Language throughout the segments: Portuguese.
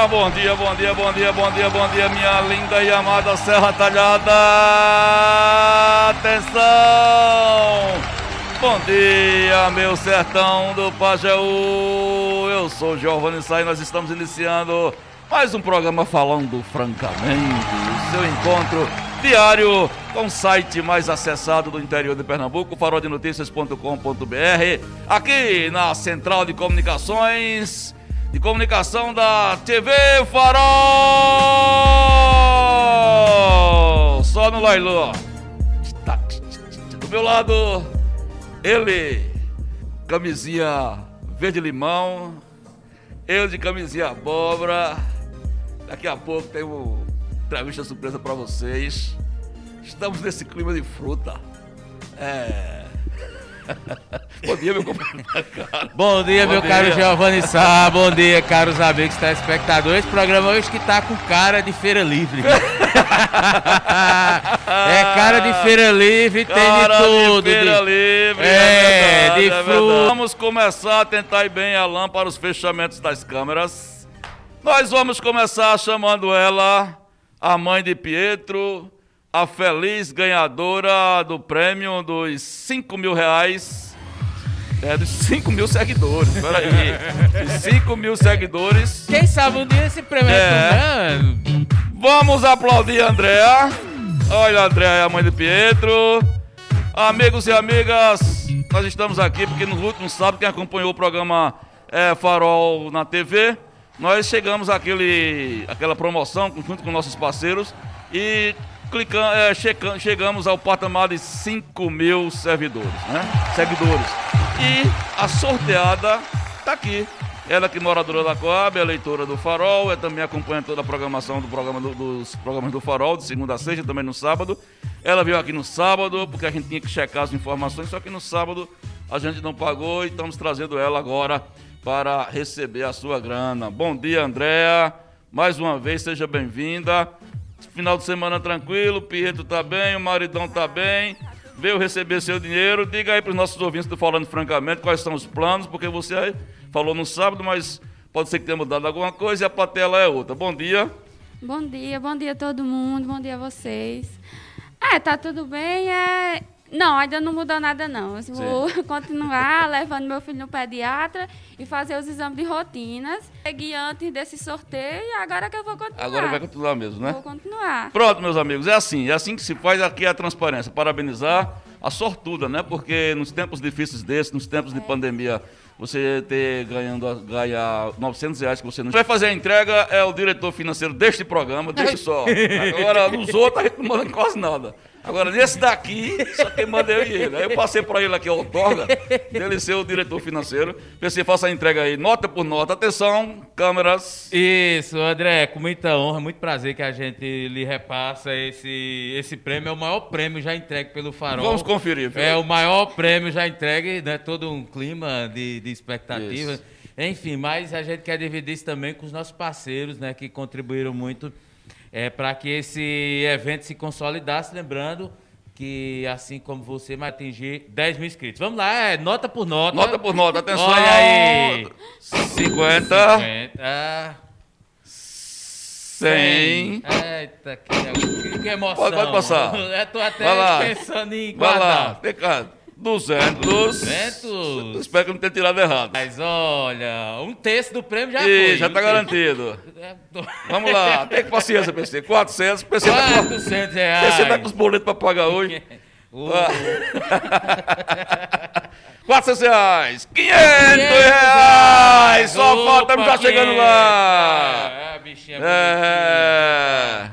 Dia, bom dia, bom dia, bom dia, bom dia, bom dia, minha linda e amada Serra Talhada. Atenção! Bom dia, meu sertão do Pajeú. Eu sou Giovanni e nós estamos iniciando mais um programa falando francamente. O seu encontro diário com o site mais acessado do interior de Pernambuco, faroldenotícias.com.br, aqui na Central de Comunicações de Comunicação da TV Farol. Só no Lailu. Do meu lado, ele, camisinha verde-limão, eu de camisinha abóbora. Daqui a pouco tem uma entrevista surpresa para vocês. Estamos nesse clima de fruta. É. Bom dia, meu companheiro. Bom dia, Bom meu dia. caro Giovanni Sá. Bom dia, caros amigos telespectadores. Esse programa hoje que tá com cara de feira livre. é cara de feira livre, tem Cara de tudo. De feira de- livre, É, verdade, de verdade. fruta. Vamos começar a tentar ir bem a lã para os fechamentos das câmeras. Nós vamos começar chamando ela, a mãe de Pietro, a feliz ganhadora do prêmio dos 5 mil reais. É, dos 5 mil seguidores, peraí. Dos 5 mil seguidores. Quem sabe um dia esse prêmio É. é. Vamos aplaudir a Andréa. Olha, a Andréa é a mãe de Pietro. Amigos e amigas, nós estamos aqui porque no último sábado, quem acompanhou o programa é, Farol na TV, nós chegamos àquele, àquela promoção junto com nossos parceiros e clicam, é, chegamos ao patamar de 5 mil servidores, né? Seguidores. E a sorteada tá aqui. Ela que é moradora da Coab, é leitora do Farol, é também acompanha toda a programação do programa do- dos programas do Farol, de segunda a sexta, também no sábado. Ela veio aqui no sábado, porque a gente tinha que checar as informações, só que no sábado a gente não pagou e estamos trazendo ela agora para receber a sua grana. Bom dia, Andréa. Mais uma vez, seja bem-vinda. Final de semana tranquilo, Pietro tá bem, o maridão tá bem. Veio receber seu dinheiro. Diga aí para os nossos ouvintes, tô falando francamente, quais são os planos, porque você falou no sábado, mas pode ser que tenha mudado alguma coisa e a plateia é outra. Bom dia. Bom dia, bom dia a todo mundo, bom dia a vocês. É, tá tudo bem, é... Não, ainda não mudou nada não. Eu vou continuar levando meu filho no pediatra e fazer os exames de rotinas. Segui antes desse sorteio e agora que eu vou continuar. Agora vai continuar mesmo, né? Vou continuar. Pronto, meus amigos, é assim, é assim que se faz aqui a transparência. Parabenizar a sortuda, né? Porque nos tempos difíceis desses, nos tempos de pandemia, você ter ganhando ganhar 900 reais que você não vai fazer a entrega é o diretor financeiro deste programa, deixa só. Agora, nos outros a gente não manda quase nada. Agora, nesse daqui, só quem manda é eu e ele. Aí eu passei para ele aqui a outorga, dele ser o diretor financeiro. Pensei, faça a entrega aí, nota por nota. Atenção, câmeras. Isso, André, com muita honra, muito prazer que a gente lhe repassa esse, esse prêmio. É o maior prêmio já entregue pelo Farol. Vamos conferir, viu? É o maior prêmio já entregue, né? Todo um clima de, de expectativa. Isso. Enfim, mas a gente quer dividir isso também com os nossos parceiros, né? Que contribuíram muito é, para que esse evento se consolidasse. Lembrando que, assim como você, vai atingir 10 mil inscritos. Vamos lá, é nota por nota. Nota por nota, atenção. Olha aí. 50. 50. 100. Eita, que, que, emoção. Pode- pode passar. Eu tô até pensando em Vai lá, guardar. Tem cá. 200. 200. Espero que não tenha tirado errado. Mas olha, um terço do prêmio já Ih, foi. já tá Um garantido. Vamos lá, tem que paciência, PC. 400. PC tá, com- 400 reais. PC tá com os boletos pra pagar hoje. Uh, 400 reais. 500 reais. Só falta, estamos já chegando 500. lá. É, bichinha É.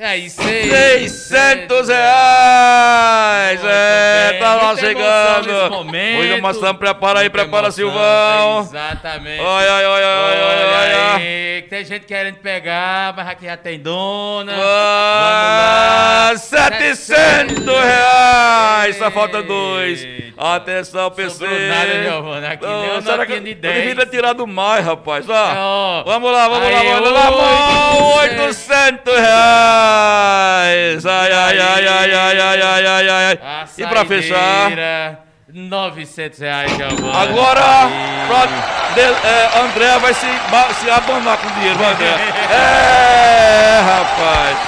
É aí, seis- 600 reais! Muito É, bem, tá lá muita emoção chegando. Hoje nós prepara aí, Muita prepara emoção, Silvão. Exatamente. Olha, olha, olha, olha, olha, aí. tem gente querendo pegar, mas aqui já tem dona. Ah, 700 reais! Só falta dois. Atenção, PC. Sobrou nada, Giovana, aqui nem uma será que notinha de eu 10. devia ter tirado mais, rapaz. Ó, Ó. vamos lá, vamos lá, Aí, vamos lá. Mão, 800. 800 reais. Ai, ai, ai, ai, ai, ai, ai, ai, ai. A E pra fechar... saideira, 900 reais, Giovana. Agora, pra- de- é, André vai se, se abanar com o dinheiro, vai, André. É, rapaz.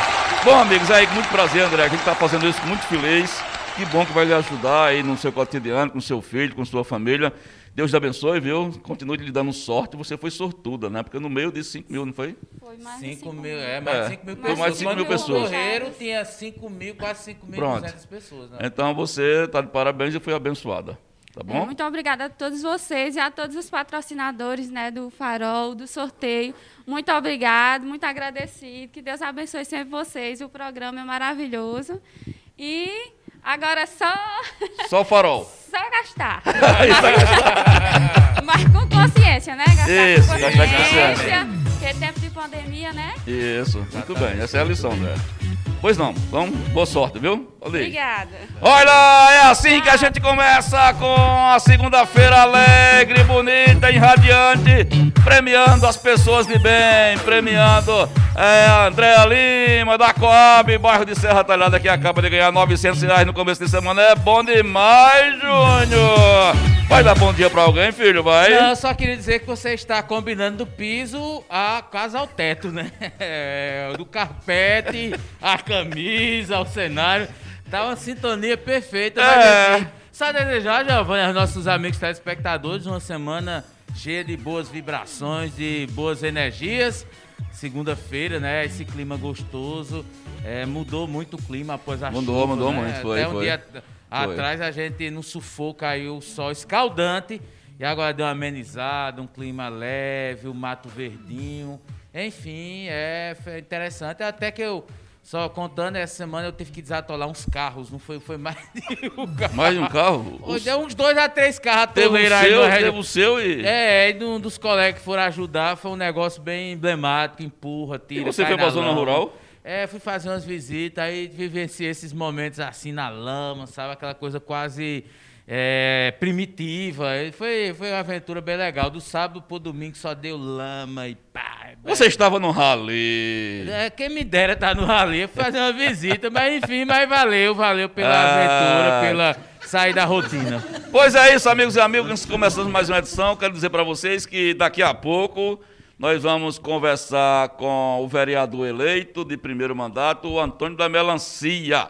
Bom, amigos, aí, muito prazer, André. A gente tá fazendo isso muito feliz. Que bom que vai lhe ajudar aí no seu cotidiano, com seu filho, com sua família. Deus te abençoe, viu? Continue lhe dando sorte. Você foi sortuda, né? Porque no meio de 5 mil, não foi? Foi mais de 5 cinco mil, mil. é, mais É, de 5 mil foi pessoas. mais de cinco Quando mil pessoas. morreram, tinha 5 mil, quase 5 mil Pronto. 200 pessoas. Né? Então você tá de parabéns e foi abençoada. Tá É, bom? Muito obrigada a todos vocês e a todos os patrocinadores né, do Farol, do sorteio. Muito obrigado, muito agradecido. Que Deus abençoe sempre vocês. O programa é maravilhoso. E agora é só, Só farol. só gastar. Mas com consciência, né? Gastar Isso, com gastar com consciência. Porque é tempo de pandemia, né? Isso, muito bem. Essa é a lição, André. Pois não. Então, boa sorte, viu? Aí. Obrigada. Olha, é assim que a gente começa com a segunda-feira alegre, bonita e radiante, premiando as pessoas de bem, premiando é, a Andréa Lima, da Coab, bairro de Serra Talhada, que acaba de ganhar 900 reais no começo de semana. É bom demais, Júnior! Vai dar bom dia pra alguém, filho, vai? Não, eu só queria dizer que você está combinando do piso a casa ao teto, né? É, do carpete, a camisa, o cenário. Tá uma sintonia perfeita. Mas É. assim, só desejar, Giovanni, aos nossos amigos telespectadores, uma semana cheia de boas vibrações, de boas energias. Segunda-feira, né? Esse clima gostoso. É, mudou muito o clima após a Mudou, chuva, mudou né? muito, foi, Até um foi. dia Foi. atrás a gente no sufoco caiu o sol escaldante e agora deu uma amenizada, um clima leve, o mato verdinho. Enfim, é foi interessante. Até que eu, só contando, essa semana eu tive que desatolar uns carros, não foi, foi mais de um carro. Mais de um carro? O- Deu uns dois a três carros Teve aí seu, no teve o seu e... É, e um dos colegas que foram ajudar foi um negócio bem emblemático, empurra, tira. E você foi pra na zona lama. rural? É, fui fazer umas visitas, aí vivenciei esses momentos assim na lama, sabe? Aquela coisa quase é, primitiva. Foi, foi uma aventura bem legal. Do sábado pro domingo só deu lama e pá. Você estava no rally. É, quem me dera estar no rally, fazer uma visita, mas enfim, mas valeu, valeu pela Ah. aventura, pela sair da rotina. Pois é isso, amigos e amigas. Começando mais uma edição, quero dizer para vocês que daqui a pouco nós vamos conversar com o vereador eleito de primeiro mandato, o Antônio da Melancia.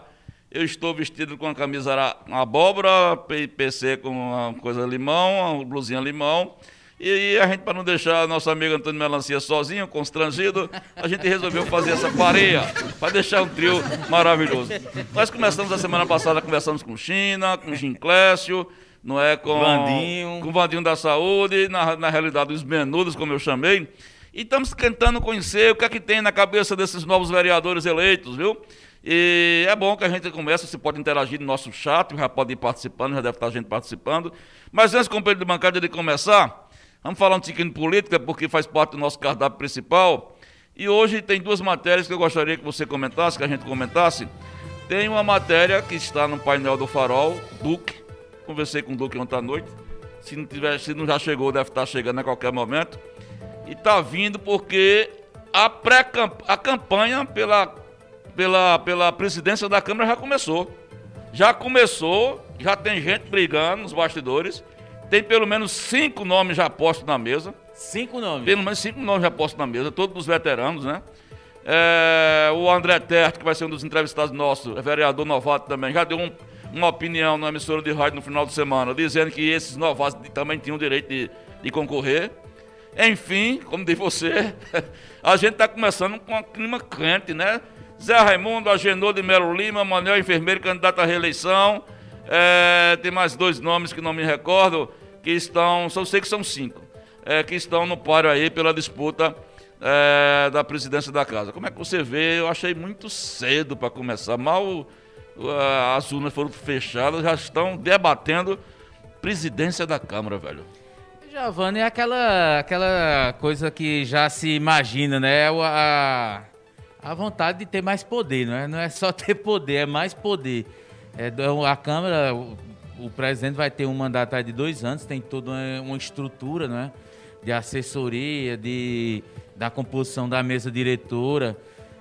Eu estou vestido com a camisa abóbora, PC com uma coisa limão, uma blusinha limão. E a gente, para não deixar nosso amigo Antônio Melancia sozinho, constrangido, a gente resolveu fazer essa pareia, para deixar um trio maravilhoso. Nós começamos a semana passada, conversamos com China, com Ginclésio, não é? Com Vandinho. Com o Vandinho da Saúde, na, na realidade os menudos, como eu chamei. E estamos tentando conhecer o que é que tem na cabeça desses novos vereadores eleitos, viu? E é bom que a gente comece, você pode interagir no nosso chat, já pode ir participando, já deve estar gente participando. Mas antes, companheiro de bancada, de começar, vamos falar um tiquinho de política, porque faz parte do nosso cardápio principal. E hoje tem duas matérias que eu gostaria que você comentasse, que a gente comentasse. Tem uma matéria que está no painel do Farol, Duque. Conversei com o Duque ontem à noite. Se não, tiver, se não já chegou, deve estar chegando a qualquer momento. E está vindo porque a, pré a campanha pela, pela, pela presidência da Câmara já começou. Já começou, já tem gente brigando nos bastidores. Tem pelo menos cinco nomes já postos na mesa. Cinco nomes. Pelo menos cinco nomes já postos na mesa, todos os veteranos, né? É, o André Terto, que vai ser um dos entrevistados nossos, é vereador novato também, já deu um- uma opinião na emissora de rádio no final de semana, dizendo que esses novatos também tinham o direito de, de concorrer. Enfim, como diz você, a gente está começando com um clima quente, né? Zé Raimundo, Agenor de Melo Lima, Manuel Enfermeiro, candidato à reeleição. É, tem mais dois nomes que não me recordo, que estão, só sei que são cinco, é, que estão no páreo aí pela disputa é, da presidência da casa. Como é que você vê? Eu achei muito cedo para começar. Mal uh, as urnas foram fechadas, já estão debatendo presidência da Câmara, velho. Giovanni, é aquela, aquela coisa que já se imagina, né? É a, a vontade de ter mais poder, não é? Não é só ter poder, é mais poder. É, a Câmara, o, o presidente vai ter um mandato de dois anos, tem toda uma, uma estrutura, não é? De assessoria, de, da composição da mesa diretora,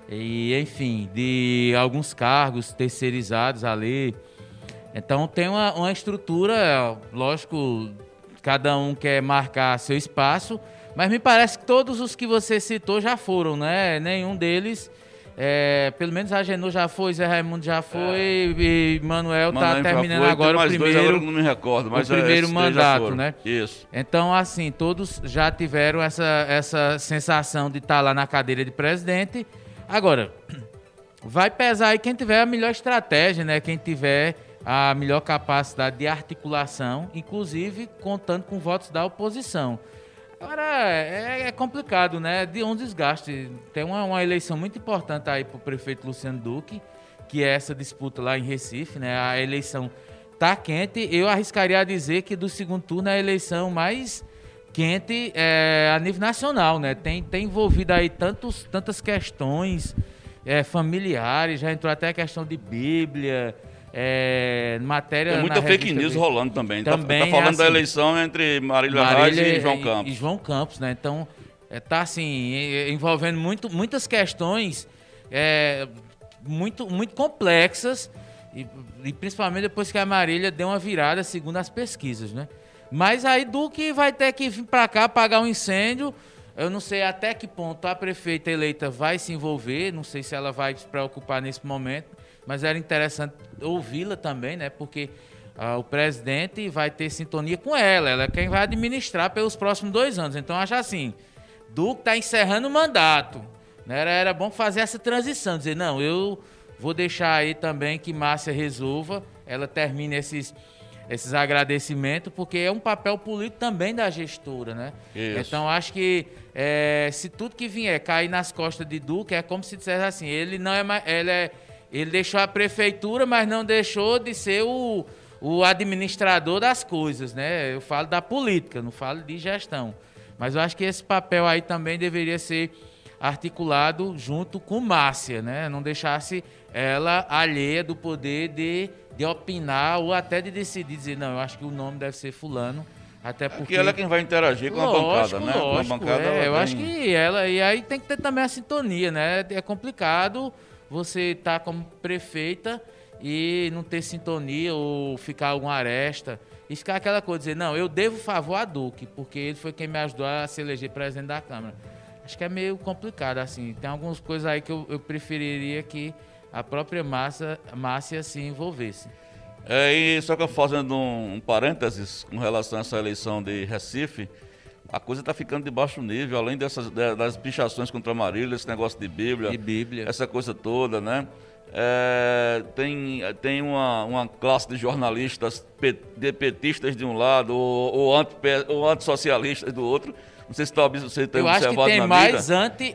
e enfim, de alguns cargos terceirizados ali. Então tem uma, uma estrutura, lógico, cada um quer marcar seu espaço, mas me parece que todos os que você citou já foram, né? Nenhum deles. É, pelo menos a Genô já foi, Zé Raimundo já foi é. e Manuel está terminando foi, agora o primeiro. Agora não me recordo, mas o primeiro mandato, né? Isso. Então, assim, todos já tiveram essa, essa sensação de estar tá lá na cadeira de presidente. Agora, vai pesar aí quem tiver a melhor estratégia, né? Quem tiver a melhor capacidade de articulação, inclusive contando com votos da oposição. Agora, é, é complicado, né? De um desgaste. Tem uma, uma eleição muito importante aí para o prefeito Luciano Duque, que é essa disputa lá em Recife, né? A eleição tá quente. Eu arriscaria a dizer que do segundo turno é a eleição mais quente é, a nível nacional, né? Tem, tem envolvido aí tantos, tantas questões é, familiares, já entrou até a questão de Bíblia, é, matéria. Tem muita fake news rolando também. Tá- também tá, tá falando assim, da eleição entre Marília, Marília Reis e João Campos. E João Campos, né? Então, é, tá assim, envolvendo muito, muitas questões é, muito, muito complexas. E, e, principalmente depois que a Marília deu uma virada, segundo as pesquisas, né? Mas aí Duque vai ter que vir para cá apagar um incêndio. Eu não sei até que ponto a prefeita eleita vai se envolver, não sei se ela vai se preocupar nesse momento, mas era interessante ouvi-la também, né? Porque ah, o presidente vai ter sintonia com ela, ela é quem vai administrar pelos próximos dois anos. Então, acho assim, Duque está encerrando o mandato. Né? Era, era bom fazer essa transição, dizer, não, eu vou deixar aí também que Márcia resolva, ela termine esses, esses agradecimentos, porque é um papel político também da gestora, né? Isso. Então, acho que é, se tudo que vier cair nas costas de Duque, é como se dissesse assim, ele não é mais, ele é ele deixou a prefeitura, mas não deixou de ser o, o administrador das coisas, né? Eu falo da política, não falo de gestão. Mas eu acho que esse papel aí também deveria ser articulado junto com Márcia, né? Não deixasse ela alheia do poder de, de opinar ou até de decidir, dizer, não, eu acho que o nome deve ser fulano. Até porque. Porque ela é quem vai interagir com lógico, a bancada, né? Lógico, a bancada é, eu tem... acho que ela. E aí tem que ter também a sintonia, né? É complicado você tá como prefeita e não ter sintonia ou ficar alguma aresta. E ficar aquela coisa, dizer, não, eu devo favor a Duque, porque ele foi quem me ajudou a se eleger presidente da Câmara. Acho que é meio complicado, assim. Tem algumas coisas aí que eu, eu preferiria que a própria Márcia, Márcia se envolvesse. É, e só que eu fazendo um, um parênteses com relação a essa eleição de Recife, a coisa está ficando de baixo nível, além dessas das pichações contra Marília, esse negócio de Bíblia, de Bíblia. essa coisa toda, né? É, tem tem uma, uma classe de jornalistas de petistas de um lado ou, ou, anti, ou antissocialistas do outro. Não sei se tá, você tem Eu acho que tem mais anti,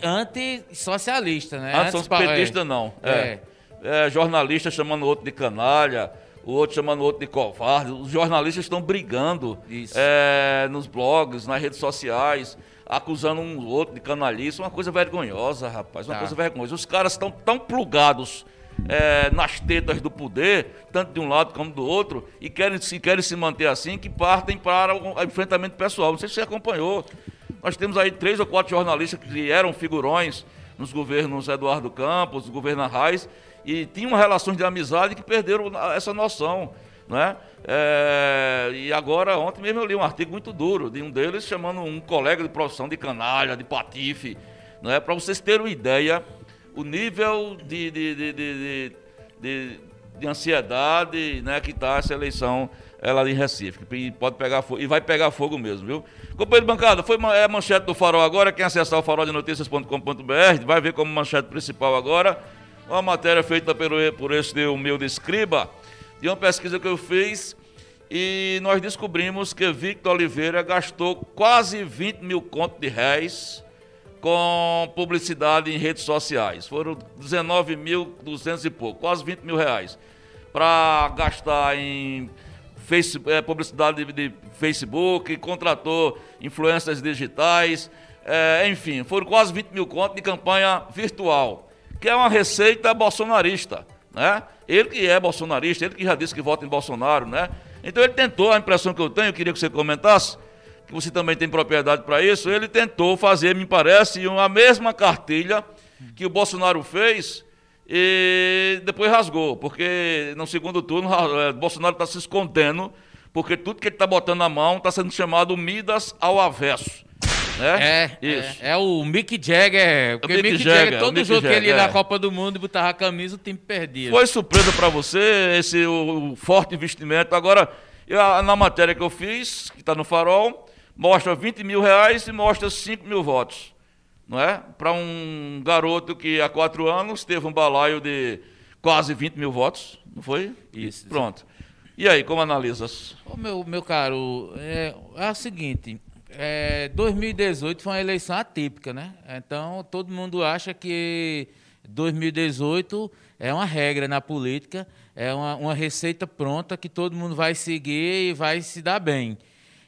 né? Anti-petista anti não. É. é. É, jornalista chamando outro de canalha, o outro chamando o outro de covarde. Os jornalistas estão brigando é, nos blogs, nas redes sociais, acusando um outro de canalice. Uma coisa vergonhosa, rapaz. Uma tá. coisa vergonhosa. Os caras estão tão plugados é, nas tetas do poder, tanto de um lado como do outro, e querem se, querem se manter assim, que partem para o enfrentamento pessoal. Não sei se você acompanhou. Nós temos aí três ou quatro jornalistas que eram figurões nos governos Eduardo Campos, governo Arraes, e tinham relações de amizade que perderam essa noção. Né? É, e agora, ontem mesmo eu li um artigo muito duro de um deles chamando um colega de profissão de canalha, de patife, né? para vocês terem uma ideia, o nível de, de, de, de, de, de ansiedade né, que está essa eleição ela em Recife. Pode pegar fogo, e vai pegar fogo mesmo, viu? Companheiro de bancada, foi é manchete do Farol agora. Quem acessar o faroldenoticias.com.br vai ver como manchete principal agora uma matéria feita pelo, por este humilde escriba, de uma pesquisa que eu fiz, e nós descobrimos que Victor Oliveira gastou quase 20 mil contos de réis com publicidade em redes sociais. Foram 19.200 e pouco, quase 20 mil reais. Para gastar em face, é, publicidade de, de, Facebook, contratou influências digitais, é, enfim, foram quase 20 mil contos de campanha virtual, que é uma receita bolsonarista, né? Ele que é bolsonarista, ele que já disse que vota em Bolsonaro, né? Então ele tentou, a impressão que eu tenho, eu queria que você comentasse, que você também tem propriedade para isso, ele tentou fazer, me parece, uma mesma cartilha que o Bolsonaro fez e depois rasgou, porque no segundo turno o Bolsonaro está se escondendo, porque tudo que ele está botando na mão está sendo chamado Midas ao avesso. Né? É, Isso. É, é o Mick Jagger. Porque o Mick, Mick Jagger, Jagger todo jogo Jagger, que ele ia é. na Copa do Mundo e botava a camisa, o time perdia. Foi surpresa para você esse o, o, forte investimento. Agora, eu, na matéria que eu fiz, que está no farol, mostra 20 mil reais e mostra 5 mil votos não é? Para um garoto que há quatro anos teve um balaio de quase 20 mil votos, não foi? Isso. Pronto. E aí, como analisas? Ô, meu, meu caro, é, é o seguinte, é, 2018 foi uma eleição atípica, né? Então, todo mundo acha que 2018 é uma regra na política, é uma, uma receita pronta que todo mundo vai seguir e vai se dar bem.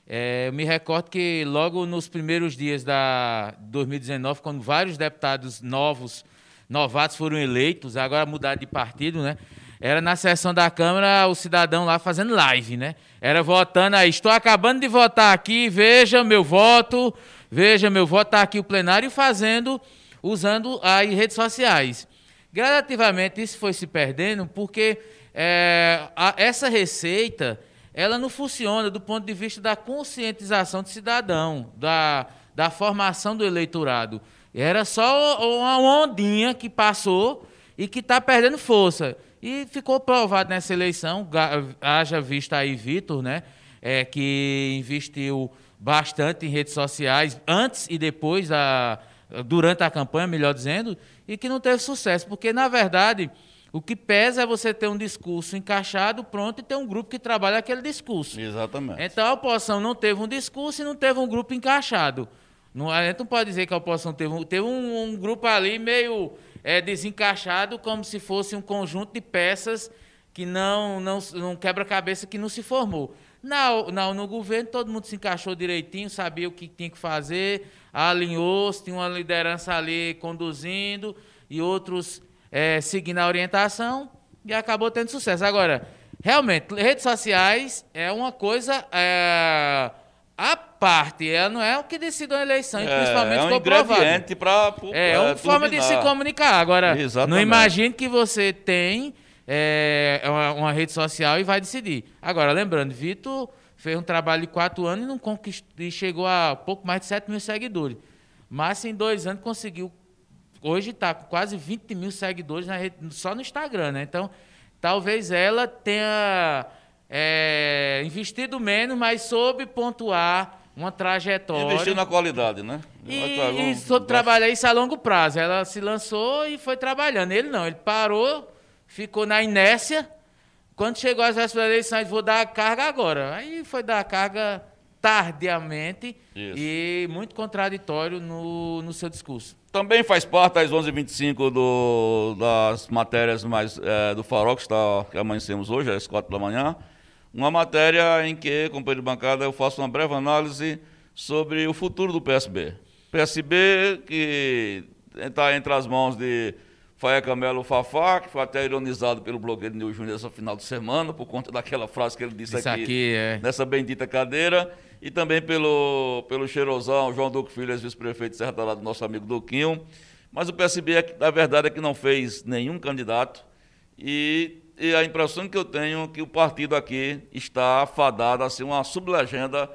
É, eu me recordo que logo nos primeiros dias da 2019, quando vários deputados novos, novatos foram eleitos, agora mudaram de partido, né? Era na sessão da Câmara o cidadão lá fazendo live, né? Era votando aí, estou acabando de votar aqui, veja meu voto, veja meu voto, está aqui o plenário fazendo, usando as redes sociais. Gradativamente isso foi se perdendo porque é, a, essa receita ela não funciona do ponto de vista da conscientização do cidadão, da, da formação do eleitorado. Era só uma ondinha que passou e que está perdendo força. E ficou provado nessa eleição, haja vista aí Vitor, né, é, que investiu bastante em redes sociais, antes e depois, da, durante a campanha, melhor dizendo, e que não teve sucesso, porque, na verdade, o que pesa é você ter um discurso encaixado, pronto, e ter um grupo que trabalha aquele discurso. Exatamente. Então a oposição não teve um discurso e não teve um grupo encaixado. Não, a gente não pode dizer que a oposição teve, um, teve um, um grupo ali meio é, desencaixado, como se fosse um conjunto de peças que não, não, não quebra-cabeça que não se formou. Não, não, no governo todo mundo se encaixou direitinho, sabia o que tinha que fazer, alinhou-se, tinha uma liderança ali conduzindo e outros é, seguindo a orientação e acabou tendo sucesso. Agora, realmente, redes sociais é uma coisa é, à parte, ela não é o que decide uma eleição, é, principalmente é um ingrediente para É, é uma forma de se comunicar. Agora, Exatamente. não imagine que você tem é, uma, uma, rede social e vai decidir. Agora, lembrando, Vitor fez um trabalho de quatro anos e não conquistou, e chegou a pouco mais de 7 mil seguidores. Mas em dois anos conseguiu hoje está com quase 20 mil seguidores rede, só no Instagram, né? Então, talvez ela tenha é, investido menos, mas soube pontuar uma trajetória. Investir na qualidade, né? E, e soube trabalhar isso a longo prazo. Ela se lançou e foi trabalhando. Ele não, ele parou, ficou na inércia. Quando chegou às vésperas da eleição, vou dar a carga agora. Aí foi dar a carga tardiamente isso. e muito contraditório no, no seu discurso. Também faz parte às 11h25 do, das matérias mais, é, do Farol, que, está, que amanhecemos hoje, às 4 da manhã. Uma matéria em que, companheiro de bancada, eu faço uma breve análise sobre o futuro do PSB. PSB que está entre as mãos de Faia Camelo Fafá, que foi até ironizado pelo blogueiro Nil Júnior nessa final de semana, por conta daquela frase que ele disse Isso aqui, aqui é. nessa bendita cadeira e também pelo, pelo cheirosão João Duque Filho, vice-prefeito de Serra Talada, nosso amigo Duquinho. Mas o PSB, a verdade é que não fez nenhum candidato e, e, a impressão que eu tenho é que o partido aqui está fadado a ser uma sublegenda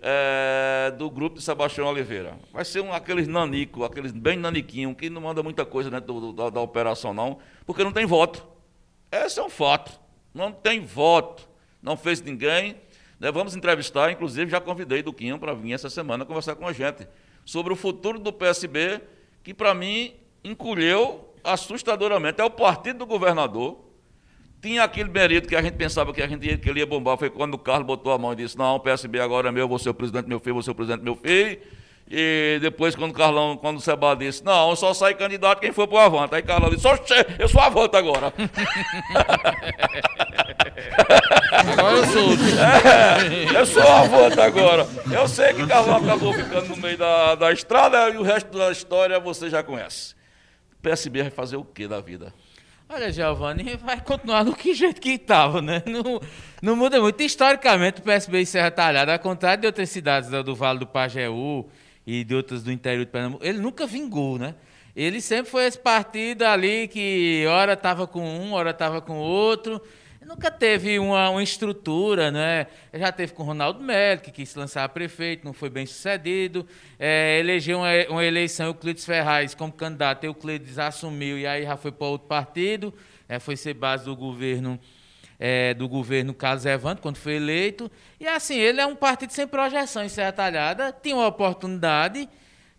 é, do grupo de Sebastião Oliveira. Vai ser um, aqueles nanico, aqueles bem naniquinho, que não manda muita coisa dentro do, da, da operação não, porque não tem voto. Esse é um fato. Não tem voto. Não fez ninguém né, vamos entrevistar, inclusive já convidei Duquinho para vir essa semana conversar com a gente sobre o futuro do PSB, que para mim encolheu assustadoramente. É o partido do governador. Tinha aquele mérito que a gente pensava que, a gente ia, que ele ia bombar. Foi quando o Carlos botou a mão e disse: Não, o PSB agora é meu, vou ser o presidente meu filho, vou ser o presidente meu filho. E depois, quando o Carlão, quando o Seba disse, não, só sai candidato quem for pro Avante. Aí Carlão disse, eu sou Avante agora. Agora eu sou. É, eu sou Avante agora. Eu sei que Carlão acabou ficando no meio da, da estrada e o resto da história você já conhece. O PSB vai fazer o que da vida? Olha, Giovanni, vai continuar do que jeito que estava, né? Não, não muda muito. Historicamente, o PSB em Serra Talhada, ao contrário de outras cidades do Vale do Pajeú e de outras do interior de Pernambuco, ele nunca vingou, né? Ele sempre foi esse partido ali que hora estava com um, hora estava com outro. Nunca teve uma, uma, estrutura, né? Já teve com o Ronaldo Melo, que quis lançar prefeito, não foi bem sucedido. É, elegeu uma, uma eleição, Euclides Ferraz como candidato, Euclides assumiu e aí já foi para outro partido. É, foi ser base do governo é, do governo Carlos Evandro, quando foi eleito. E assim, ele é um partido sem projeção em Serra Talhada, tinha uma oportunidade.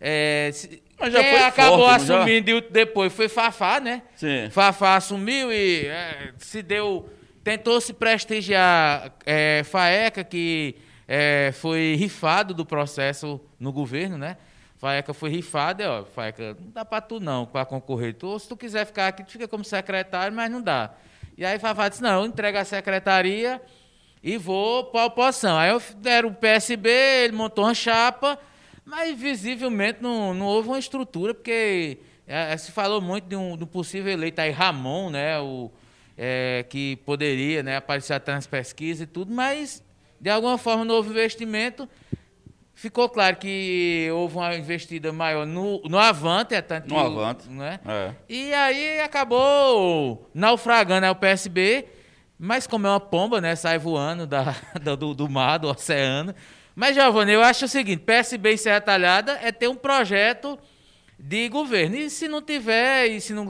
É, mas já foi acabou forte, assumindo já? depois foi Fafá, né? Sim. Fafá assumiu e é, se deu tentou se prestigiar é, Faeca, que é, foi rifado do processo no governo, né? Faeca foi rifado, e, ó, Faeca, não dá para tu não, para concorrer. Tu, se tu quiser ficar aqui, tu fica como secretário, mas não dá. E aí Fafá disse, não, eu entrego a secretaria e vou para a oposição. Aí eu deram o PSB, ele montou uma chapa, mas visivelmente não, não houve uma estrutura, porque é, se falou muito de um, do possível eleito aí, Ramon, né? O, é, que poderia né, aparecer até nas pesquisas e tudo, mas de alguma forma houve investimento. Ficou claro que houve uma investida maior no, no Avante, é tanto no Avante. Né? É. E aí acabou naufragando né, o PSB, mas como é uma pomba, né? Sai voando da, do, do mar, do oceano. Mas, Giovanni, eu acho o seguinte: PSB e Serra Talhada é ter um projeto de governo. E se não tiver, e se não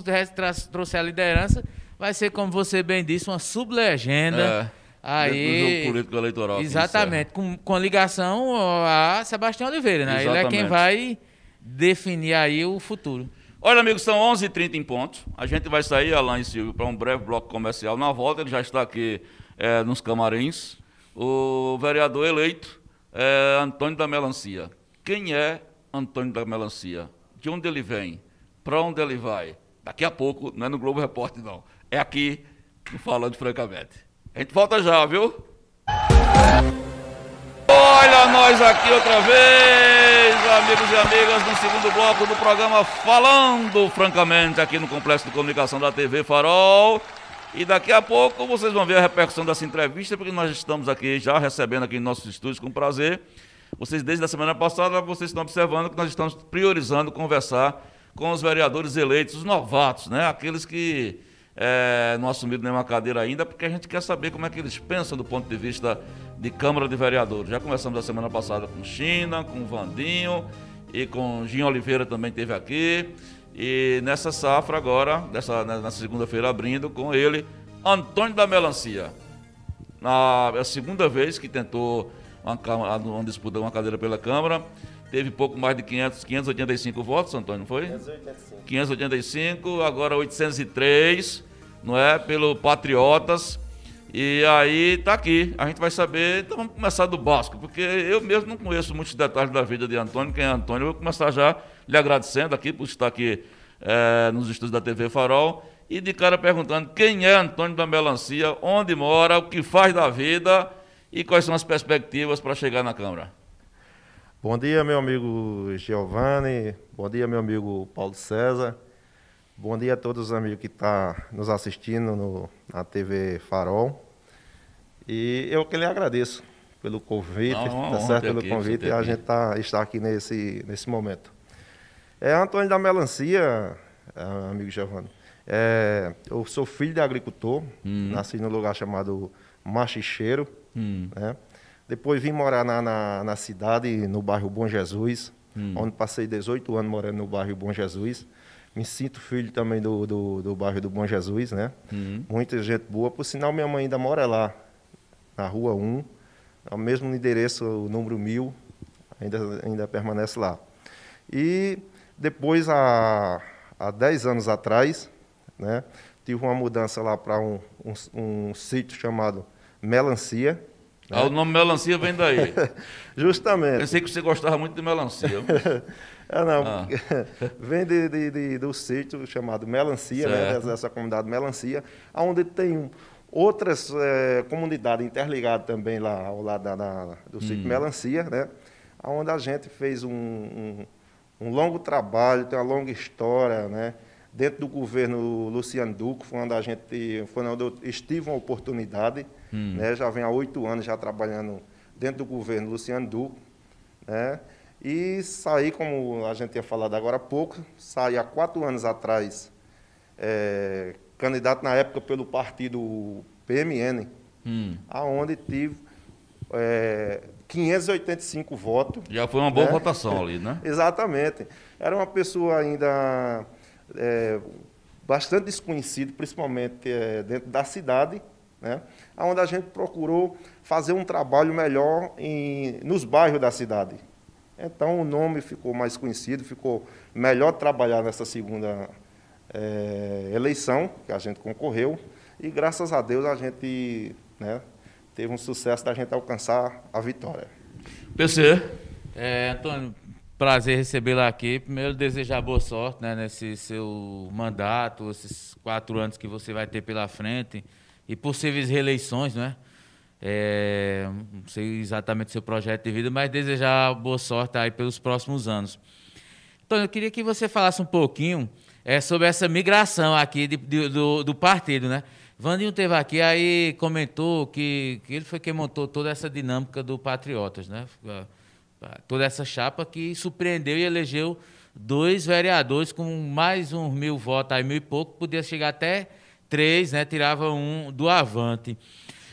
trouxer a liderança, vai ser, como você bem disse, uma sublegenda. É. Aí, do jogo político eleitoral. Exatamente, com, com ligação a Sebastião Oliveira, né? Ele é quem vai definir aí o futuro. Olha, amigos, são 11h30 em ponto. A gente vai sair, Alain e Silvio, para um breve bloco comercial. Na volta, ele já está aqui é, nos camarins. O vereador eleito é Antônio da Melancia. Quem é Antônio da Melancia? De onde ele vem? Para onde ele vai? Daqui a pouco, não é no Globo Repórter, não é aqui Falando Francamente. A gente volta já, viu? Olha nós aqui outra vez, amigos e amigas, no segundo bloco do programa Falando Francamente, aqui no Complexo de Comunicação da TV Farol. E daqui a pouco vocês vão ver a repercussão dessa entrevista, porque nós estamos aqui já recebendo aqui em nossos estúdios com prazer. Vocês, desde a semana passada, vocês estão observando que nós estamos priorizando conversar com os vereadores eleitos, os novatos, né? Aqueles que é, não assumiram nenhuma cadeira ainda, porque a gente quer saber como é que eles pensam do ponto de vista de Câmara de Vereadores. Já começamos a semana passada com China, com Vandinho e com Ginho Oliveira também teve aqui. E nessa safra agora, nessa, na segunda-feira abrindo, com ele, Antônio da Melancia. Na, é a segunda vez que tentou uma, uma disputa, uma cadeira pela Câmara. Teve pouco mais de 500, 585 votos, Antônio, não foi? 585. 585, agora 803, não é? Pelo Patriotas. E aí tá aqui, a gente vai saber, então vamos começar do básico, porque eu mesmo não conheço muitos detalhes da vida de Antônio, quem é Antônio, eu vou começar já lhe agradecendo aqui por estar aqui é, nos estudos da TV Farol, e de cara perguntando quem é Antônio da Melancia, onde mora, o que faz da vida e quais são as perspectivas para chegar na Câmara. Bom dia, meu amigo Giovanni. Bom dia, meu amigo Paulo César. Bom dia a todos os amigos que estão tá nos assistindo no, na TV Farol. E eu que lhe agradeço pelo convite, Não, tá certo? Pelo aqui, convite. A gente tá, está aqui nesse, nesse momento. É Antônio da Melancia, é, amigo Giovanni. É, eu sou filho de agricultor, hum. nasci num lugar chamado Machicheiro, hum. né? Depois vim morar na, na, na cidade, no bairro Bom Jesus, hum. onde passei 18 anos morando no bairro Bom Jesus. Me sinto filho também do, do, do bairro do Bom Jesus, né? Hum. Muita gente boa. Por sinal, minha mãe ainda mora lá, na rua 1, ao mesmo endereço, o número 1000, ainda, ainda permanece lá. E depois, há, há 10 anos atrás, né, tive uma mudança lá para um, um, um sítio chamado Melancia, Ah, o nome melancia vem daí. Justamente. Pensei que você gostava muito de melancia. É, não, Ah. vem de, de- de- do sítio chamado Melancia, né, dessa, comunidade Melancia, onde tem outras eh, comunidades interligadas também lá ao lado da- da- do Hum. sítio Melancia, né, onde a gente fez um, um- um longo trabalho, tem uma longa história, né, dentro do governo Luciano Duco, foi onde a gente, foi onde eu estive uma oportunidade, Hum. né, já vem há oito anos já trabalhando dentro do governo Luciano Duco, né? E saí, como a gente tinha falado agora há pouco, saí há quatro anos atrás, eh, candidato na época pelo partido PMN, Hum. aonde tive eh, 585 votos. Já foi uma boa né? votação ali, né? Exatamente. Era uma pessoa ainda eh, bastante desconhecida, principalmente eh, dentro da cidade, né? onde a gente procurou fazer um trabalho melhor em, nos bairros da cidade. Então o nome ficou mais conhecido, ficou melhor trabalhar nessa segunda eh, eleição que a gente concorreu e graças a Deus a gente né, teve um sucesso da gente alcançar a vitória. PC. É, Antônio, prazer recebê-lo aqui. Primeiro, desejar boa sorte né, nesse seu mandato, esses quatro anos que você vai ter pela frente e possíveis reeleições, né? É, não sei exatamente o seu projeto de vida, mas desejar boa sorte aí pelos próximos anos. Então, eu queria que você falasse um pouquinho é, sobre essa migração aqui de- de- do, do partido, né? Vandinho teve aqui, aí comentou que, que ele foi quem montou toda essa dinâmica do Patriotas, né? Toda essa chapa que surpreendeu e elegeu dois vereadores com mais uns mil votos, aí mil e pouco, podia chegar até três, né? Tirava um do Avante.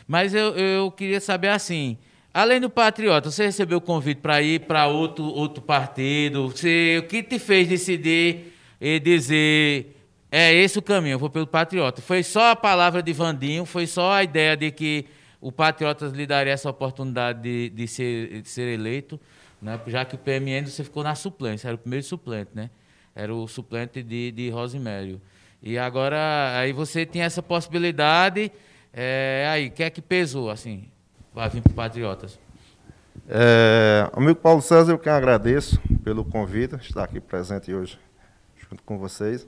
Mas eu, eu queria saber assim, além do Patriota, você recebeu o convite para ir para outro, outro partido? Você, o que te fez decidir e dizer é esse o caminho, eu vou pelo Patriota? Foi só a palavra de Vandinho, foi só a ideia de que o Patriotas lhe daria essa oportunidade de, de, ser, de ser eleito, né? já que o PMN você ficou na suplência, era o primeiro suplente, né? Era o suplente de, de Rosimério. E agora, aí você tinha essa possibilidade, é, aí, o que é que pesou, assim, para vir para Patriotas? É, amigo Paulo César, eu que agradeço pelo convite, estar aqui presente hoje junto com vocês.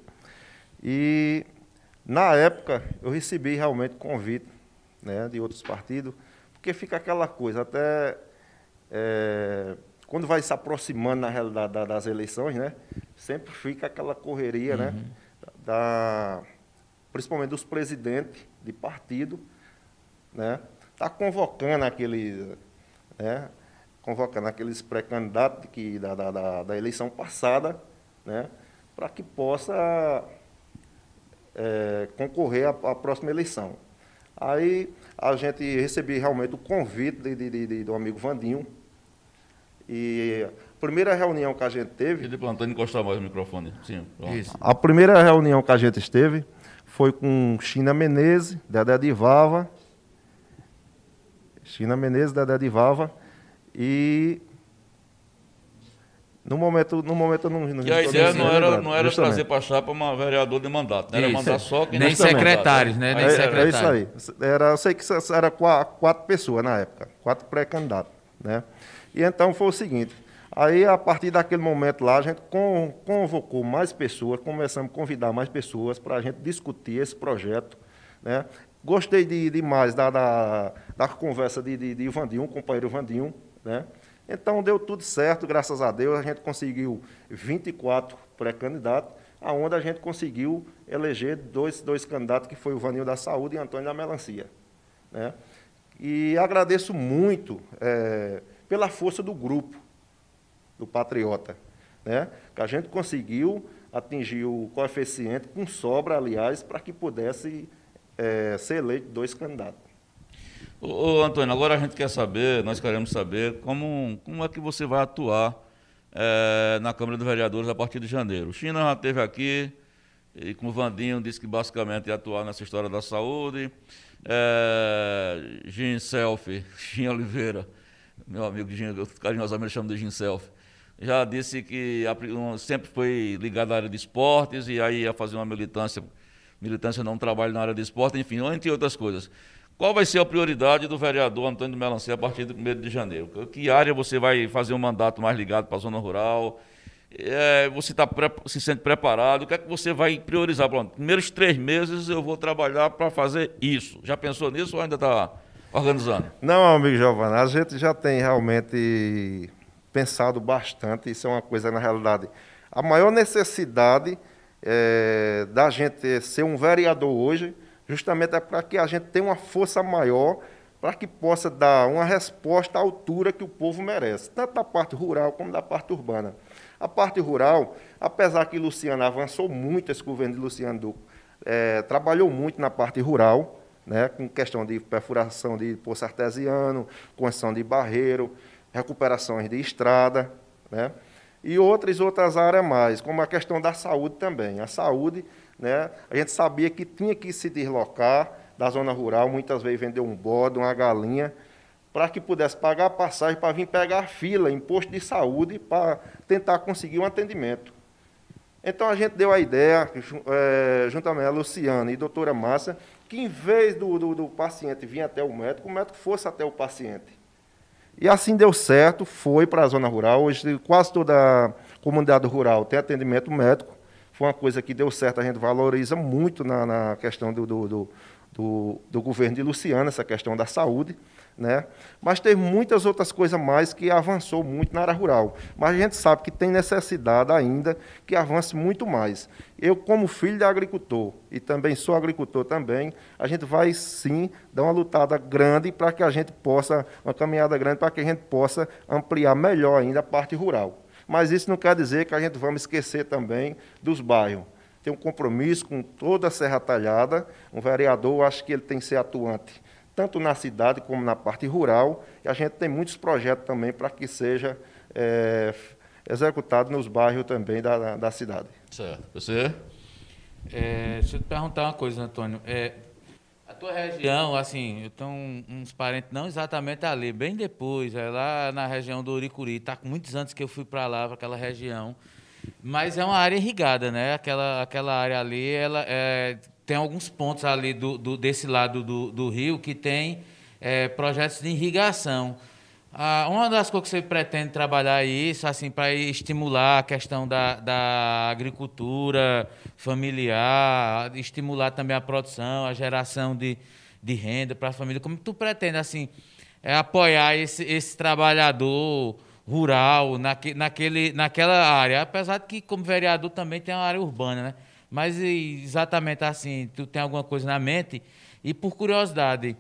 E na época eu recebi realmente convite né, de outros partidos, porque fica aquela coisa, até é, quando vai se aproximando na realidade da- das eleições, né, sempre fica aquela correria, né, da, principalmente dos presidentes de partido, né, tá convocando aquele, né, convocando aqueles pré-candidatos que da, da, da, da eleição passada, né, para que possa é, concorrer à, à próxima eleição. Aí a gente recebeu realmente o convite de- de- de- do amigo Vandinho. E a primeira reunião que a gente teve, para Antônio encostar mais o microfone. Sim, a primeira reunião que a gente esteve foi com China Menezes, Dedé de Vava, China Menezes, Dedé de Vava, e no momento, no momento eu não, não E a ideia não era, não era trazer para a chapa uma vereador de mandato, né? era Isso. mandar só quem Nem secretários, né? Nem É, era- é isso aí. Era, eu sei que era qua- quatro pessoas na época, quatro pré-candidatos. Né? E então foi o seguinte, aí a partir daquele momento lá, a gente con- convocou mais pessoas, começamos a convidar mais pessoas para a gente discutir esse projeto. Né? Gostei de, demais da, da, da conversa de, de, de companheiro Vandinho. Né? Então deu tudo certo, graças a Deus, a gente conseguiu 24 pré-candidatos, aonde a gente conseguiu eleger dois, dois candidatos, que foi o Vanil da Saúde e Antônio da Melancia. Né? E agradeço muito eh, pela força do grupo, do Patriota, né? que a gente conseguiu atingir o coeficiente com sobra, aliás, para que pudesse eh, ser eleito dois candidatos. Ô, ô, Antônio, agora a gente quer saber, nós queremos saber como, como é que você vai atuar eh, na Câmara dos Vereadores a partir de janeiro. O China já esteve aqui e com o Vandinho disse que basicamente ia atuar nessa história da saúde. É, Selfie, Gin Oliveira, meu amigo carinhosamente chamo de Gin Selfie, já disse que sempre foi ligado à área de esportes e aí ia fazer uma militância, militância não trabalho na área de esporte, enfim, entre outras coisas. Qual vai ser a prioridade do vereador Antônio Melancia a partir do 1 de janeiro? Que área você vai fazer um mandato mais ligado para a zona rural? É, você tá, se sente preparado? O que é que você vai priorizar? Pronto, primeiros três meses eu vou trabalhar para fazer isso. Já pensou nisso ou ainda está organizando? Não, amigo Giovanni, a gente já tem realmente pensado bastante. Isso é uma coisa, na realidade, a maior necessidade é, da gente ser um vereador hoje, justamente é para que a gente tenha uma força maior para que possa dar uma resposta à altura que o povo merece, tanto da parte rural como da parte urbana. A parte rural, apesar que Luciano avançou muito, esse governo de Luciano Duque, é, trabalhou muito na parte rural, né, com questão de perfuração de poço artesiano, construção de barreiro, recuperações de estrada, né, e outras outras áreas mais, como a questão da saúde também. A saúde, né, a gente sabia que tinha que se deslocar da zona rural, muitas vezes vender um bode, uma galinha, para que pudesse pagar a passagem para vir pegar fila em posto de saúde para tentar conseguir um atendimento. Então a gente deu a ideia, é, juntamente a Luciana e a doutora Márcia, que em vez do, do, do, paciente vir até o médico, o médico fosse até o paciente. E assim deu certo, foi para a zona rural. Hoje quase toda a comunidade rural tem atendimento médico. Foi uma coisa que deu certo, a gente valoriza muito na, na questão do, do, do, do governo de Luciana, essa questão da saúde. Né? Mas tem muitas outras coisas mais que avançou muito na área rural. Mas a gente sabe que tem necessidade ainda que avance muito mais. Eu, como filho de agricultor, e também sou agricultor também, a gente vai sim dar uma lutada grande para que a gente possa, uma caminhada grande para que a gente possa ampliar melhor ainda a parte rural. Mas isso não quer dizer que a gente vamos esquecer também dos bairros. Tem um compromisso com toda a Serra Talhada. Um vereador, acho que ele tem que ser atuante tanto na cidade como na parte rural. E a gente tem muitos projetos também para que seja é, executado nos bairros também da, da cidade. Certo. Você? É, deixa eu te perguntar uma coisa, Antônio. É, a tua região, assim, eu tenho uns parentes não exatamente ali, bem depois, é lá na região do Uricuri. Está com muitos anos que eu fui para lá, para aquela região. Mas é uma área irrigada, né? Aquela, aquela área ali, ela é, tem alguns pontos ali do, do desse lado do, do, rio que tem é, projetos de irrigação. Ah, uma das coisas que você pretende trabalhar é isso, assim, para estimular a questão da, da agricultura familiar, estimular também a produção, a geração de, de renda para a família. Como tu pretende, assim, é, apoiar esse, esse trabalhador rural naque, naquele, naquela área? Apesar de que, como vereador, também tem uma área urbana, né? Mas exatamente assim, tu tem alguma coisa na mente? E por curiosidade,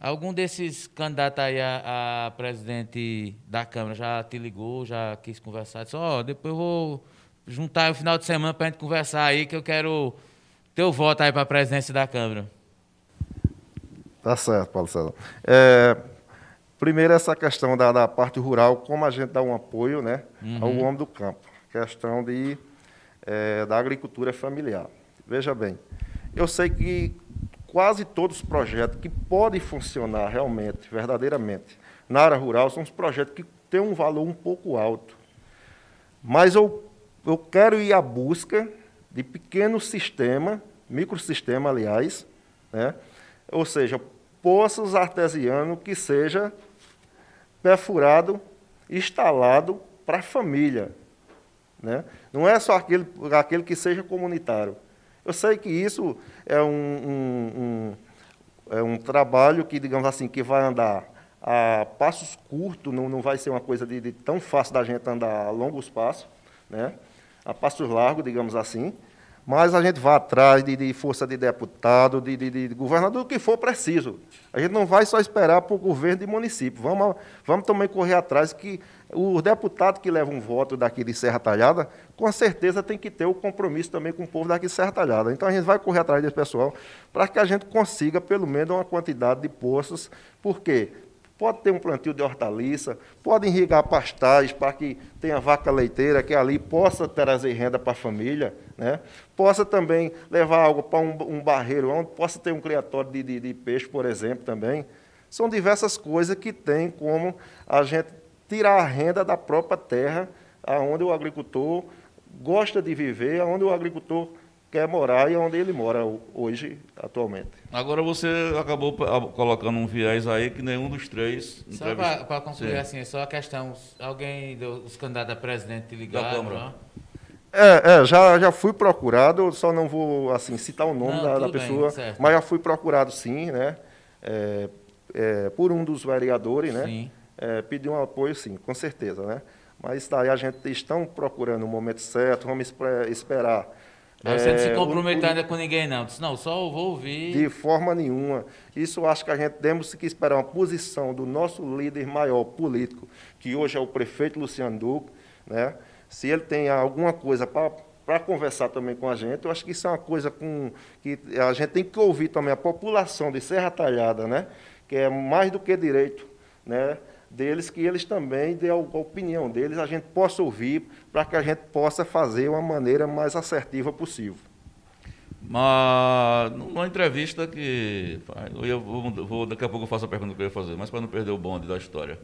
algum desses candidatos aí a, a presidente da Câmara já te ligou, já quis conversar? Disse, ó, oh, depois eu vou juntar o final de semana para a gente conversar aí, que eu quero teu voto aí para a presidência da Câmara. Tá certo, Paulo César. É, primeiro, essa questão da, da, parte rural, como a gente dá um apoio né, uhum. ao homem do campo. Questão de é, da agricultura familiar. Veja bem, eu sei que quase todos os projetos que podem funcionar realmente, verdadeiramente, na área rural, são os projetos que têm um valor um pouco alto. Mas eu, eu quero ir à busca de pequenos sistemas, microsistema, aliás, né? ou seja, poços artesianos que seja perfurado, instalado para a família, né? Não é só aquele, aquele que seja comunitário. Eu sei que isso é um, um, um, é um trabalho que, digamos assim, que vai andar a passos curtos, não, não vai ser uma coisa de, de tão fácil da gente andar a longos passos, né? a passos largos, digamos assim, mas a gente vai atrás de, de força de deputado, de, de, de, governador, o que for preciso. A gente não vai só esperar para o governo de município. Vamos, vamos também correr atrás que o deputado que leva um voto daqui de Serra Talhada, com certeza tem que ter o compromisso também com o povo daqui de Serra Talhada. Então a gente vai correr atrás desse pessoal para que a gente consiga pelo menos uma quantidade de poços. Por quê? pode ter um plantio de hortaliça, pode irrigar pastagens para que tenha vaca leiteira que ali possa trazer renda para a família, né? possa também levar algo para um, um, barreiro, onde possa ter um criatório de, de, de peixe, por exemplo, também. São diversas coisas que tem como a gente tirar a renda da própria terra, onde o agricultor gosta de viver, onde o agricultor quer morar e onde ele mora hoje, atualmente. Agora você acabou colocando um viés aí que nenhum dos três. Só para concluir Sim. assim, é só a questão: alguém dos candidatos a presidente ligaram? Da? É, é, já, já fui procurado, só não vou assim citar o nome não, da, da pessoa, bem, mas já fui procurado sim, né? É, é, por um dos vereadores, né? É, pedir um apoio sim, com certeza, né? Mas daí a gente estão procurando o momento certo, vamos esperar. Mas você não se é, comprometer ainda com ninguém, não. Disse, não, só vou ouvir. De forma nenhuma. Isso acho que a gente temos que esperar uma posição do nosso líder maior político, que hoje é o prefeito Luciano Duque, né? se ele tem alguma coisa para conversar também com a gente, eu acho que isso é uma coisa com, que a gente tem que ouvir também a população de Serra Talhada, né? que é mais do que direito né? Deles, que eles também dê a opinião deles, a gente possa ouvir, para que a gente possa fazer uma maneira mais assertiva possível. Mas numa entrevista que. Eu vou, daqui a pouco eu faço a pergunta que eu ia fazer, mas para não perder o bonde da história.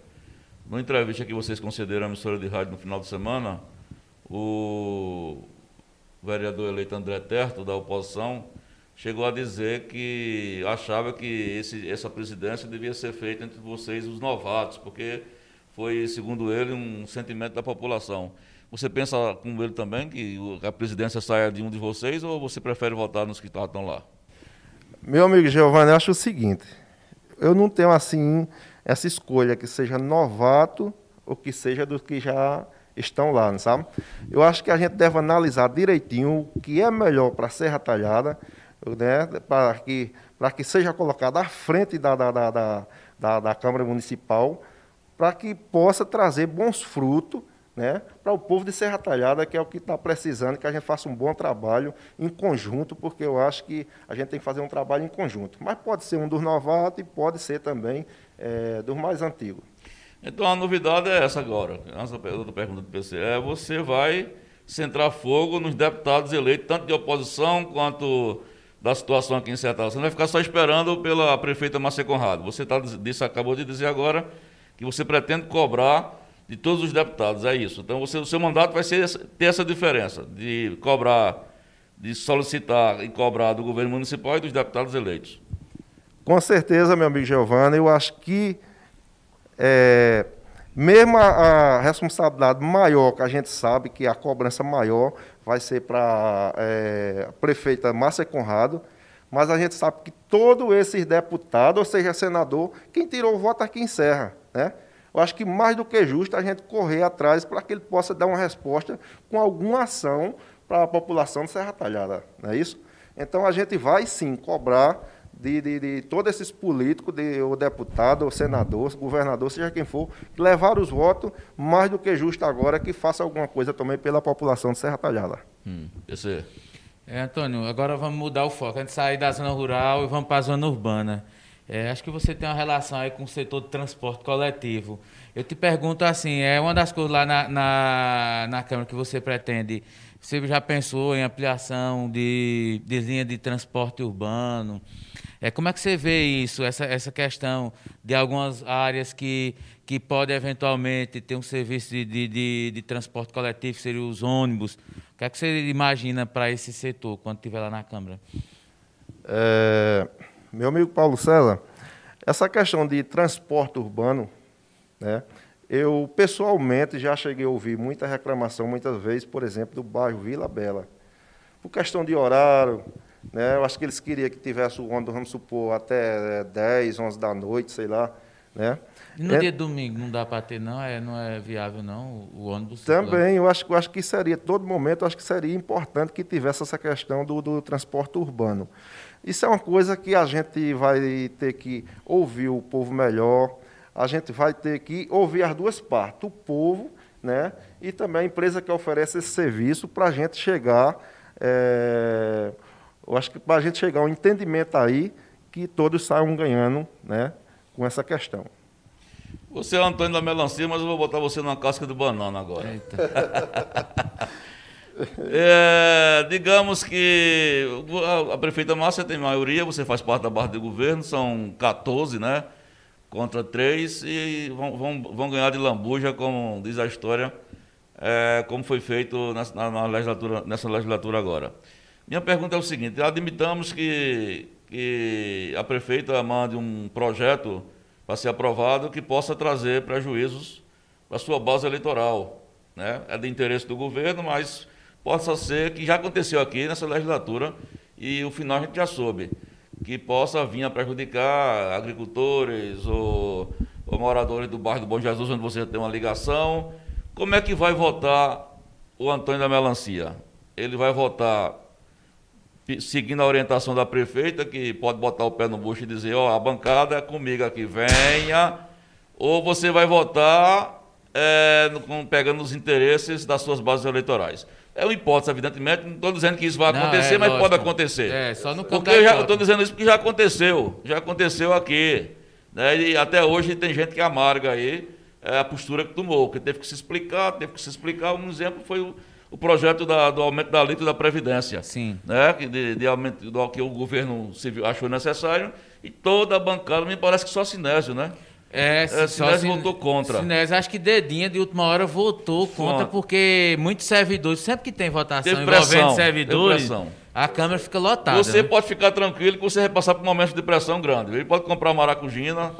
Numa entrevista que vocês concederam à emissora de rádio no final de semana, o vereador eleito André Terto, da oposição, chegou a dizer que achava que esse, essa presidência devia ser feita entre vocês, os novatos, porque foi, segundo ele, um sentimento da população. Você pensa como ele também, que a presidência saia de um de vocês, ou você prefere votar nos que estão lá? Meu amigo Giovanni, eu acho o seguinte, eu não tenho assim essa escolha que seja novato ou que seja dos que já estão lá, não sabe? Eu acho que a gente deve analisar direitinho o que é melhor para a Serra Talhada, né, para que, que seja colocado à frente da, da, da, da, da Câmara Municipal, para que possa trazer bons frutos né, para o povo de Serra Talhada, que é o que está precisando, que a gente faça um bom trabalho em conjunto, porque eu acho que a gente tem que fazer um trabalho em conjunto. Mas pode ser um dos novatos e pode ser também é, dos mais antigos. Então a novidade é essa agora. Essa pergunta do PC. É, você vai centrar fogo nos deputados eleitos, tanto de oposição quanto da situação aqui em Sertal. Você não vai ficar só esperando pela prefeita Márcia Conrado. Você tá, disse, acabou de dizer agora que você pretende cobrar de todos os deputados, é isso. Então você, o seu mandato vai ser, ter essa diferença de cobrar, de solicitar e cobrar do governo municipal e dos deputados eleitos. Com certeza, meu amigo Giovanni, eu acho que é, mesmo a, a, responsabilidade maior, que a gente sabe que a cobrança maior vai ser para é, a prefeita Márcia Conrado, mas a gente sabe que todos esses deputados, ou seja, senador, quem tirou o voto aqui em Serra. Né? Eu acho que mais do que justo a gente correr atrás para que ele possa dar uma resposta com alguma ação para a população de Serra Talhada. Não é isso? Então a gente vai sim cobrar de, de, de todos esses políticos, de, o deputado, o senador, o governador, seja quem for, levar os votos, mais do que justo agora, que faça alguma coisa também pela população de Serra Talhada. Hum, esse... É, Antônio, agora vamos mudar o foco. A gente sair da zona rural e vamos para a zona urbana. É, acho que você tem uma relação aí com o setor de transporte coletivo. Eu te pergunto assim, é uma das coisas lá na, na, na Câmara que você pretende, você já pensou em ampliação de, de linha de transporte urbano? É, como é que você vê isso, essa, essa questão de algumas áreas que, que podem eventualmente ter um serviço de, de, de, de transporte coletivo, seriam os ônibus? O que é que você imagina para esse setor quando estiver lá na Câmara? É, meu amigo Paulo César, essa questão de transporte urbano, né, eu pessoalmente já cheguei a ouvir muita reclamação, muitas vezes, por exemplo, do bairro Vila Bela. Por questão de horário, né? Eu acho que eles queriam que tivesse o ônibus, vamos supor, até 10, 11 da noite, sei lá. Né? E no é, dia de domingo não dá para ter, não? É, não é viável, não, o ônibus? Também, eu acho, eu acho que seria, todo momento, eu acho que seria importante que tivesse essa questão do, do transporte urbano. Isso é uma coisa que a gente vai ter que ouvir o povo melhor, a gente vai ter que ouvir as duas partes, o povo né, e também a empresa que oferece esse serviço para a gente chegar... É, eu acho que para a gente chegar a um entendimento aí que todos saiam ganhando né, com essa questão. Você é o Antônio da Melancia, mas eu vou botar você numa casca de banana agora. é, digamos que a, a prefeita Márcia tem maioria, você faz parte da barra de governo, são 14, né? Contra 3 e vão, vão, vão ganhar de lambuja, como diz a história, é, como foi feito na, na legislatura, nessa legislatura agora. Minha pergunta é o seguinte: admitamos que, que a prefeita mande um projeto para ser aprovado que possa trazer prejuízos para a sua base eleitoral. Né? É de interesse do governo, mas possa ser que já aconteceu aqui nessa legislatura e o final a gente já soube, que possa vir a prejudicar agricultores ou, ou moradores do bairro do Bom Jesus, onde você tem uma ligação. Como é que vai votar o Antônio da Melancia? Ele vai votar seguindo a orientação da prefeita, que pode botar o pé no bucho e dizer, ó, oh, a bancada é comigo aqui, venha, ou você vai votar é, pegando os interesses das suas bases eleitorais. É uma hipótese, evidentemente, não estou dizendo que isso vai acontecer, é, mas lógico. pode acontecer. É, só no Porque eu estou dizendo isso porque já aconteceu, já aconteceu aqui. Né? E até hoje tem gente que amarga aí é, a postura que tomou, que teve que se explicar, teve que se explicar. Um exemplo foi o, o projeto da, do aumento da alíquota da Previdência. Sim. Né? De, de aumento do que o governo civil achou necessário. E toda a bancada, me parece que só Sinésio, né? É, é Sinésio votou contra. Sinésio, acho que Dedinha de última hora votou contra, porque muitos servidores, sempre que tem votação Teve envolvendo pressão, servidores, a Câmara fica lotada. Você né? pode ficar tranquilo que você vai passar por um momento de pressão grande. Ele pode comprar maracujina,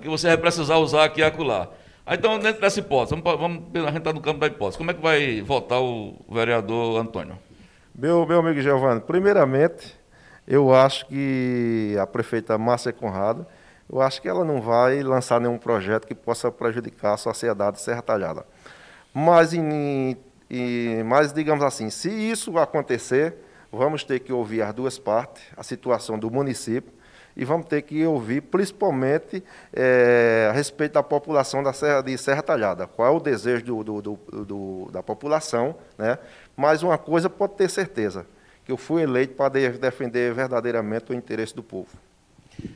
que você vai precisar usar aqui e acolá. Então, dentro dessa hipótese, vamos, vamos, a gente está no campo da hipótese. Como é que vai votar o vereador Antônio? Meu, meu amigo Giovanni, primeiramente, eu acho que a prefeita Márcia Conrado, eu acho que ela não vai lançar nenhum projeto que possa prejudicar a sociedade de Serra Talhada. Mas, em, em, mas, digamos assim, se isso acontecer, vamos ter que ouvir as duas partes, a situação do município, e vamos ter que ouvir principalmente é, a respeito da população da Serra, de Serra Talhada. Qual é o desejo do, do, do, da população, né? Mas uma coisa pode ter certeza, que eu fui eleito para defender verdadeiramente o interesse do povo.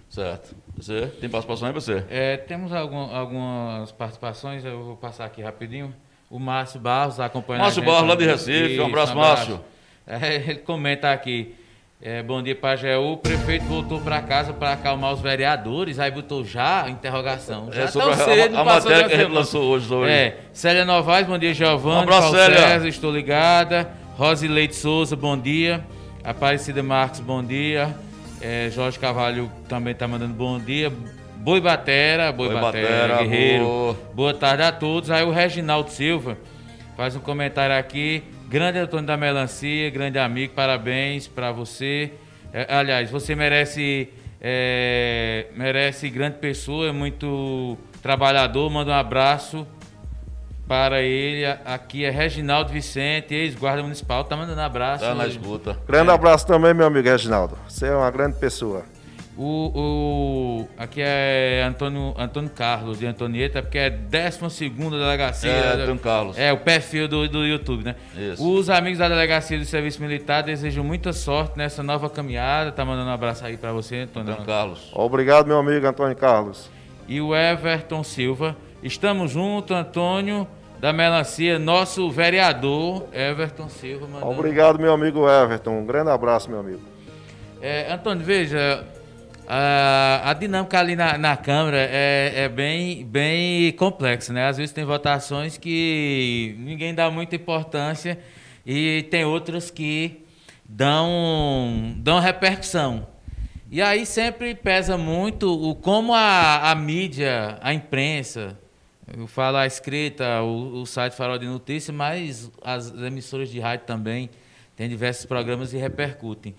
Certo. Você tem participação aí, você? É, temos algum, algumas participações, eu vou passar aqui rapidinho. O Márcio Barros acompanhando Márcio Barros, lá de Recife. Isso, um abraço, um abraço. Márcio. É, ele comenta aqui. É, bom dia, Pajeú. O prefeito voltou para casa para acalmar os vereadores, aí botou já interrogação. Já é sobre a, cedo, a, a matéria que a gente lançou hoje. Sobre... É, Célia Novaes, bom dia, Giovanni. Um abraço, Célia. César, estou ligada. Rosileide Souza, bom dia. Aparecida Marques, bom dia. É, Jorge Carvalho também está mandando bom dia. Boi Batera, Boi, Boi Batera, Batera, Guerreiro. Boa. boa tarde a todos. Aí o Reginaldo Silva faz um comentário aqui. Grande Antônio da Melancia, grande amigo, parabéns para você. É, aliás, você merece é, merece grande pessoa, é muito trabalhador. Manda um abraço para ele. Aqui é Reginaldo Vicente, ex-guarda municipal. Tá mandando abraço. Tá na escuta. Grande é. abraço também, meu amigo Reginaldo. Você é uma grande pessoa. O, o, aqui é Antônio, Antônio Carlos de Antonieta, porque é 12 delegacia. É, Antônio Carlos. É, o perfil do, do YouTube, né? Isso. Os amigos da delegacia do Serviço Militar desejam muita sorte nessa nova caminhada. Tá mandando um abraço aí para você, Antônio. Antônio Carlos. Obrigado, meu amigo Antônio Carlos. E o Everton Silva. Estamos juntos, Antônio da Melancia, nosso vereador Everton Silva. Mandando... Obrigado, meu amigo Everton. Um grande abraço, meu amigo. É, Antônio, veja, a, a dinâmica ali na, na Câmara é, é, bem, bem complexa, né? Às vezes tem votações que ninguém dá muita importância e tem outras que dão, dão repercussão. E aí sempre pesa muito o como a, a mídia, a imprensa, eu falo a escrita, o, o site Farol de Notícias, mas as emissoras de rádio também tem diversos programas e repercutem.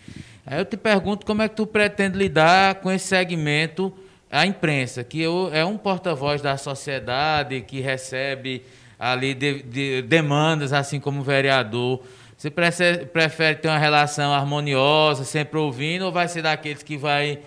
Aí eu te pergunto como é que tu pretende lidar com esse segmento, a imprensa, que é um porta-voz da sociedade, que recebe ali de, de, demandas, assim como vereador. Você prefere ter uma relação harmoniosa, sempre ouvindo, ou vai ser daqueles que vai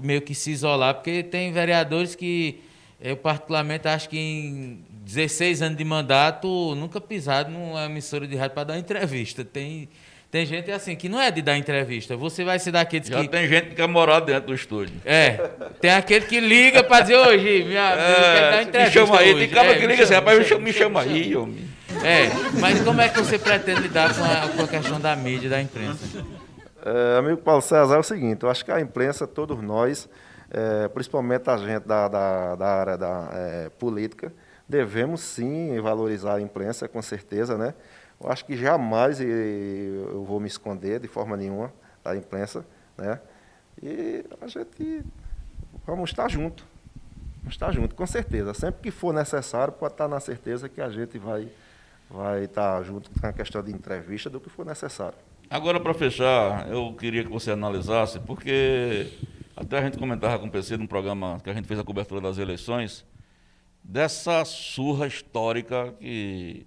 meio que se isolar? Porque tem vereadores que eu particularmente acho que em 16 anos de mandato, nunca pisado numa emissora de rádio para dar entrevista. Tem, tem gente assim que não é de dar entrevista. Você vai ser daqueles Já que. tem gente que quer morar dentro do estúdio. É. Tem aquele que liga para dizer, hoje, minha é, quer dar entrevista. Me chama aí, hoje. tem cara é, que liga assim, rapaz, me chama, me chama aí, homem. É, mas como é que você pretende lidar com a, com a questão da mídia, da imprensa? É, amigo Paulo César, é o seguinte, eu acho que a imprensa, todos nós, é, principalmente a gente da, da, da área da é, política, devemos sim valorizar a imprensa, com certeza, né? Eu acho que jamais eu vou me esconder de forma nenhuma da imprensa, né? E a gente vamos estar junto. Vamos estar junto, com certeza. Sempre que for necessário, pode estar na certeza que a gente vai, vai estar junto com a questão de entrevista do que for necessário. Agora, para fechar, eu queria que você analisasse, porque até a gente comentava com o PC num programa que a gente fez a cobertura das eleições, dessa surra histórica que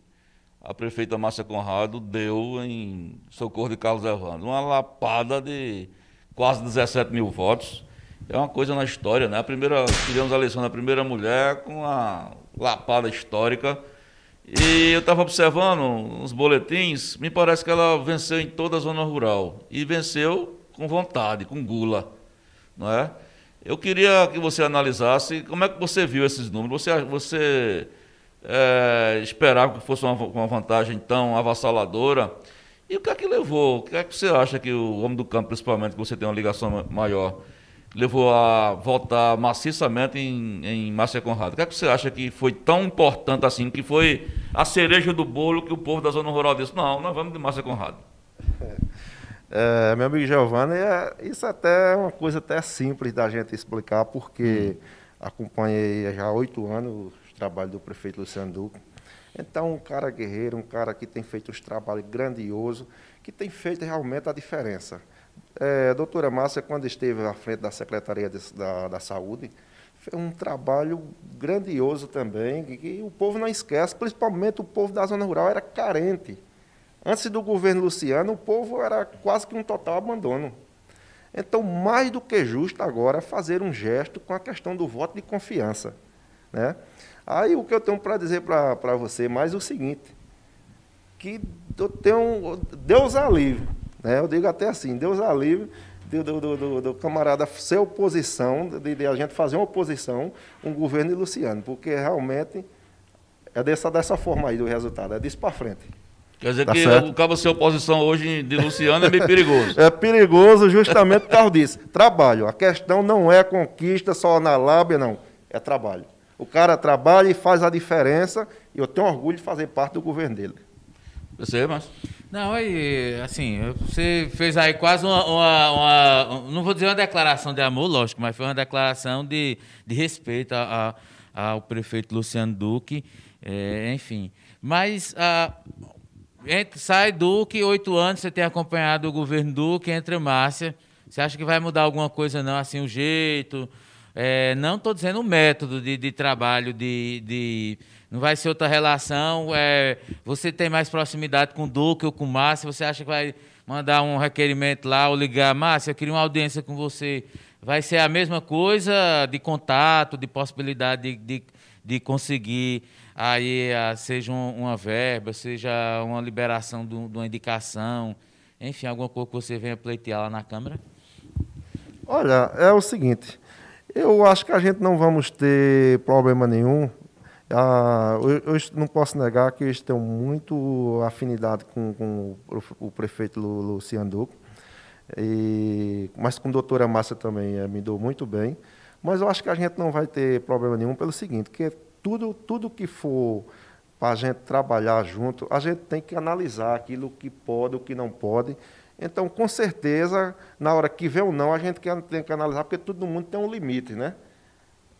a prefeita Márcia Conrado deu em socorro de Carlos Evandro. Uma lapada de quase 17 mil votos. É uma coisa na história, né? A primeira, tivemos a eleição da primeira mulher com uma lapada histórica. E eu estava observando uns boletins, me parece que ela venceu em toda a zona rural. E venceu com vontade, com gula. Não é? Eu queria que você analisasse como é que você viu esses números. Você, você é, esperava que fosse uma, uma, vantagem tão avassaladora? E o que é que levou? O que é que você acha que o homem do campo, principalmente, que você tem uma ligação maior, levou a votar maciçamente em, em Márcia Conrado? O que é que você acha que foi tão importante assim, que foi a cereja do bolo que o povo da zona rural disse? Não, nós vamos de Márcia Conrado. É, meu amigo Giovanni, é, isso até é uma coisa até simples da gente explicar, porque hum. acompanhei já há oito anos trabalho do prefeito Luciano Duque. Então, um cara guerreiro, um cara que tem feito uns trabalhos grandiosos, que tem feito realmente a diferença. É, a doutora Márcia, quando esteve à frente da Secretaria de, da, da Saúde, fez um trabalho grandioso também, que, que o povo não esquece, principalmente o povo da zona rural era carente. Antes do governo Luciano, o povo era quase que um total abandono. Então, mais do que justo agora fazer um gesto com a questão do voto de confiança. Né? Aí o que eu tenho para dizer para você mais é o seguinte, que eu tenho, Deus alívio, né? eu digo até assim, Deus alívio do, do, do, do camarada ser oposição, de, de, a gente fazer uma oposição, um governo de Luciano, porque realmente é dessa, dessa forma aí do resultado, é disso para frente. Quer dizer tá que certo? o cabo ser oposição hoje de Luciano é meio perigoso. é perigoso justamente por causa disso. Trabalho. A questão não é conquista só na lábia, não. É trabalho. O cara trabalha e faz a diferença, e eu tenho orgulho de fazer parte do governo dele. Você, mas Não, aí, assim, você fez aí quase uma, uma, uma, Não vou dizer uma declaração de amor, lógico, mas foi uma declaração de, de respeito a, a, ao prefeito Luciano Duque, é, enfim. Mas a, entre, sai Duque, oito anos, você tem acompanhado o governo Duque, entra Márcia. Você acha que vai mudar alguma coisa, não? Assim, o jeito, é, não estou dizendo o método de, de trabalho, de, de, não vai ser outra relação. É, você tem mais proximidade com o Duque ou com Márcia, você acha que vai mandar um requerimento lá ou ligar, Márcia, eu queria uma audiência com você. Vai ser a mesma coisa de contato, de possibilidade de, de, de conseguir aí, seja uma verba, seja uma liberação de uma indicação, enfim, alguma coisa que você venha pleitear lá na Câmara? Olha, é o seguinte, eu acho que a gente não vamos ter problema nenhum. Ah, eu, eu, não posso negar que eles têm muito afinidade com, com o prefeito Luciano Duque, e, mas com a doutora Márcia também é, me dou muito bem. Mas eu acho que a gente não vai ter problema nenhum pelo seguinte, que tudo, tudo que for para a gente trabalhar junto, a gente tem que analisar aquilo que pode, o que não pode, então, com certeza, na hora que vê ou não, a gente tem que analisar, porque todo mundo tem um limite, né?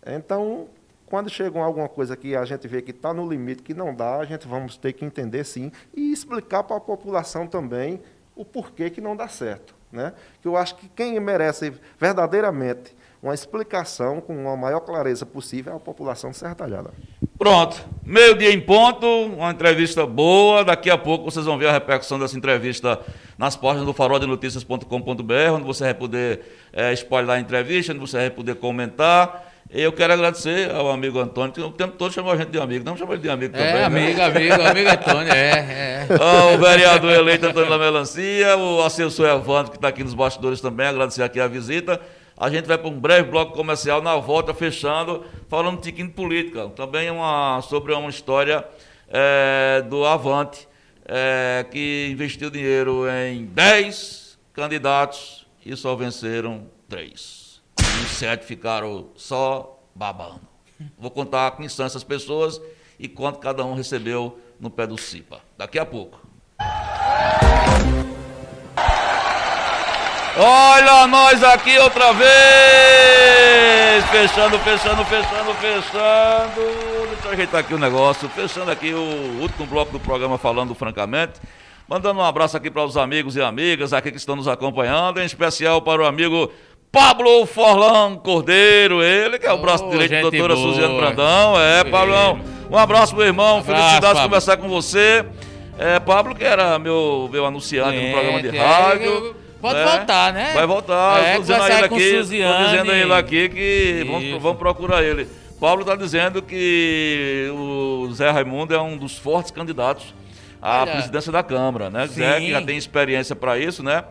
Então, quando chega alguma coisa que a gente vê que está no limite, que não dá, a gente vamos ter que entender sim e explicar para a população também o porquê que não dá certo. Né? Que eu acho que quem merece verdadeiramente uma explicação com a maior clareza possível à população de Serra Talhada. Pronto, meio-dia em ponto, uma entrevista boa. Daqui a pouco vocês vão ver a repercussão dessa entrevista nas páginas do faroldenoticias.com.br, onde você vai poder é, spoiler a entrevista, onde você vai poder comentar. Eu quero agradecer ao amigo Antônio, que o tempo todo chamou a gente de amigo. Não chamou ele de amigo também. É, amigo, né? amigo, amigo Antônio, é. é. o vereador eleito Antônio da Melancia, o assessor Evandro, que está aqui nos bastidores também, agradecer aqui a visita. A gente vai para um breve bloco comercial na volta, fechando, falando um tiquinho de política. Também uma, sobre uma história é, do Avante, é, que investiu dinheiro em 10 candidatos e só venceram 3. Os sete ficaram só babando. Vou contar quem são essas pessoas e quanto cada um recebeu no pé do CIPA. Daqui a pouco. Olha nós aqui outra vez! Fechando, fechando, fechando, fechando. Deixa eu ajeitar aqui o negócio. Fechando aqui o último bloco do programa Falando Francamente. Mandando um abraço aqui para os amigos e amigas aqui que estão nos acompanhando, em especial para o amigo Pablo Forlan Cordeiro, ele que é o braço Oh, direito da doutora boa. Suzana Brandão. É. Pablão. Um abraço, meu irmão. Abraço, Felicidades de Pablo. conversar com você. É, Pablo, que era meu, meu anunciante no programa de É, rádio. Pode né? voltar, né? Vai voltar. É, Estou dizendo a ele aqui, tô dizendo a ele aqui que vamos, vamos procurar ele. Paulo está dizendo que o Zé Raimundo é um dos fortes candidatos à Olha, presidência da Câmara, né? sim. Zé que já tem experiência para isso, né?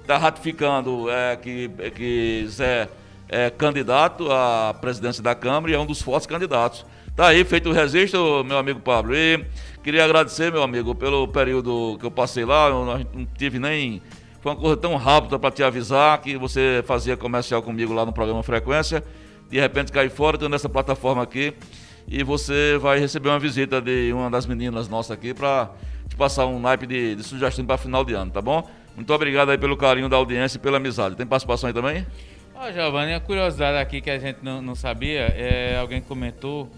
Está ratificando é, que, que Zé é candidato à presidência da Câmara e é um dos fortes candidatos. Tá aí, feito o registro, meu amigo Pablo. E queria agradecer, meu amigo, pelo período que eu passei lá. Eu não tive nem. Foi uma coisa tão rápida para te avisar que você fazia comercial comigo lá no programa Frequência. De repente caí fora, estou nessa plataforma aqui. E você vai receber uma visita de uma das meninas nossas aqui para te passar um naipe de, de sugestão para final de ano, tá bom? Muito obrigado aí pelo carinho da audiência e pela amizade. Tem participação aí também? Ó, Giovanni, a curiosidade aqui que a gente não, não sabia, é, alguém comentou,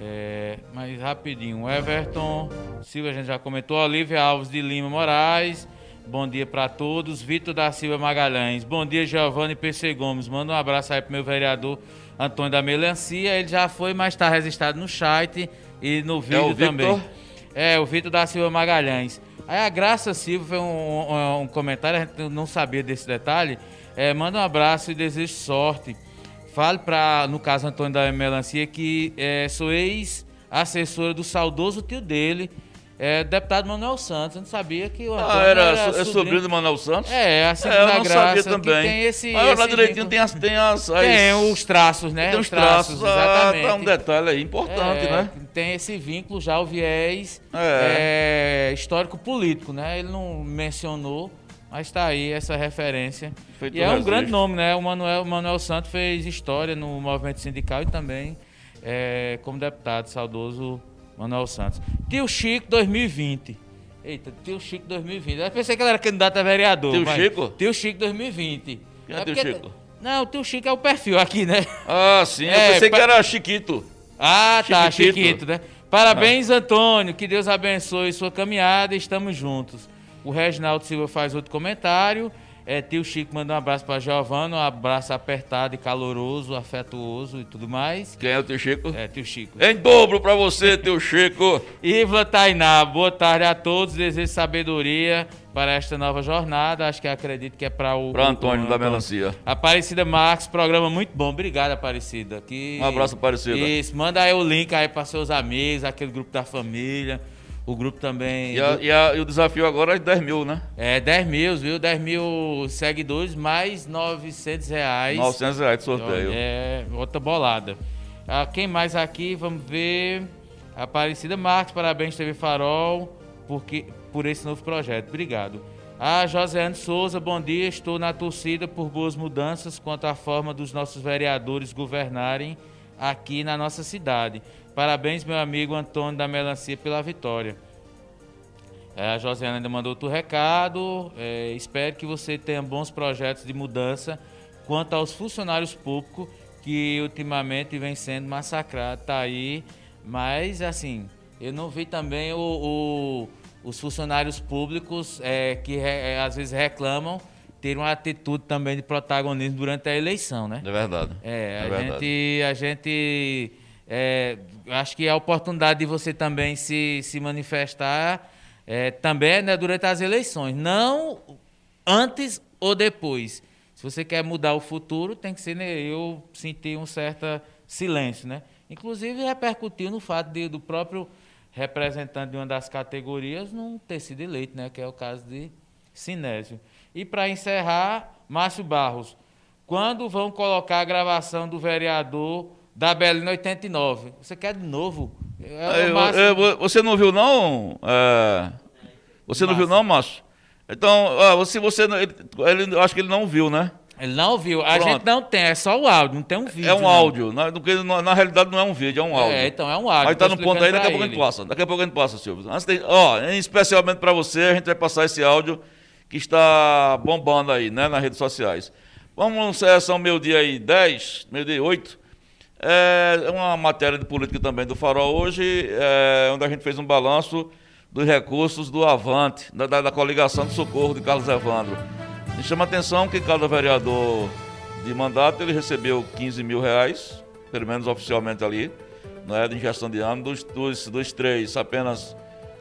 é, mas rapidinho, Everton Silva, a gente já comentou, Olivia Alves de Lima Moraes, bom dia para todos, Vitor da Silva Magalhães, bom dia Giovanni PC Gomes, manda um abraço aí pro meu vereador Antônio da Melancia, ele já foi, mas está registrado no chat e no vídeo o Victor? também. É, o Vitor da Silva Magalhães. Aí a Graça Silva foi um, um- um comentário, a gente não sabia desse detalhe. É, manda um abraço e desejo sorte. Fale para, no caso Antônio da Melancia, que é, sou ex-assessora do saudoso tio dele, é, deputado Manuel Santos. Eu não sabia que o Antônio Ah, era, é sobrinho do Manuel Santos? É, assim É, eu não Graça, sabia que também. tem esse- lá esse direitinho vínculo. tem as, tem as, as- Tem os traços, né? tem os traços. Ah, exatamente. tá um detalhe aí importante, É, né? Tem esse vínculo já, o viés É. é, histórico-político, né? Ele não mencionou, mas está aí essa referência. Feito e é um registro. grande nome, né? O Manuel, o Manuel Santos fez história no movimento sindical e também é, como deputado, saudoso Manuel Santos. Tio Chico 2020. Eita, Tio Chico 2020. Eu pensei que ele era candidato a vereador. Tio Chico? Tio Chico 2020. Quem é Tio porque- Chico? Não, o Tio Chico é o perfil aqui, né? Ah, sim. Eu É, pensei que pa- era Chiquito. Ah, tá, Chiquitito. Chiquito, né? Parabéns, Antônio. Que Deus abençoe sua caminhada. Estamos juntos. O Reginaldo Silva faz outro comentário. É, tio Chico manda um abraço para Giovana, um abraço apertado e caloroso, afetuoso e tudo mais. Quem é o teu Chico? É, tio Chico. Em dobro pra você, teu Chico. Ivla Tainá, boa tarde a todos. Desejo sabedoria para esta nova jornada. Acho que acredito que é para o. Pra o- Antônio o da Melancia. Aparecida Marques, programa muito bom. Obrigado, Aparecida. Que... Um abraço, Aparecida. Isso, manda aí o link aí para seus amigos, aquele grupo da família. O grupo também. E, a- e a- e o desafio agora é de 10 mil, né? É 10 mil, viu? 10 mil seguidores, mais 900 reais. 900 reais de sorteio. É, outra bolada. Ah, quem mais aqui? Vamos ver. Aparecida Marques, parabéns, TV Farol, porque, por esse novo projeto. Obrigado. A Josiane Souza, bom dia. Estou na torcida por boas mudanças quanto à forma dos nossos vereadores governarem aqui na nossa cidade. Parabéns, meu amigo Antônio da Melancia, pela vitória. É, a Josiane ainda mandou outro recado. É, espero que você tenha bons projetos de mudança quanto aos funcionários públicos que ultimamente vem sendo massacrados. Tá aí. Mas, assim, eu não vi também o, o- os funcionários públicos é, que re- é, às vezes reclamam ter uma atitude também de protagonismo durante a eleição, né? É verdade. É, a verdade. gente, a gente é, acho que a oportunidade de você também se, se manifestar é, também é né, durante as eleições, não antes ou depois. Se você quer mudar o futuro, tem que ser. né, eu senti um certo silêncio, né? Inclusive repercutiu no fato de, do próprio representante de uma das categorias não ter sido eleito, né? Que é o caso de Sinésio. E para encerrar, Márcio Barros, quando vão colocar a gravação do vereador da Belina 89? Você quer de novo? É, você não viu, não? É, você não viu, não, Márcio? Então, ó, se você. Ele, ele- acho que ele não viu, né? Ele não viu. A Pronto. gente não tem, é só o áudio, não tem um vídeo. É um não. áudio. Na, na, na realidade não é um vídeo, é um áudio. É, então é um áudio. Mas tá no ponto aí, daqui a pouco a gente passa. Daqui a pouco a gente passa, Silvio. De, ó, especialmente para você, a gente vai passar esse áudio que está bombando aí, né, nas redes sociais. Vamos, são meio-dia aí 10, meio-dia e 8. É uma matéria de política também do Farol hoje, é, onde a gente fez um balanço dos recursos do Avante, da, da, da coligação de socorro de Carlos Evandro. Me chama a atenção que cada vereador de mandato ele recebeu 15 mil reais, pelo menos oficialmente ali, não é, de injeção de ano. Dos, dos, dos três, apenas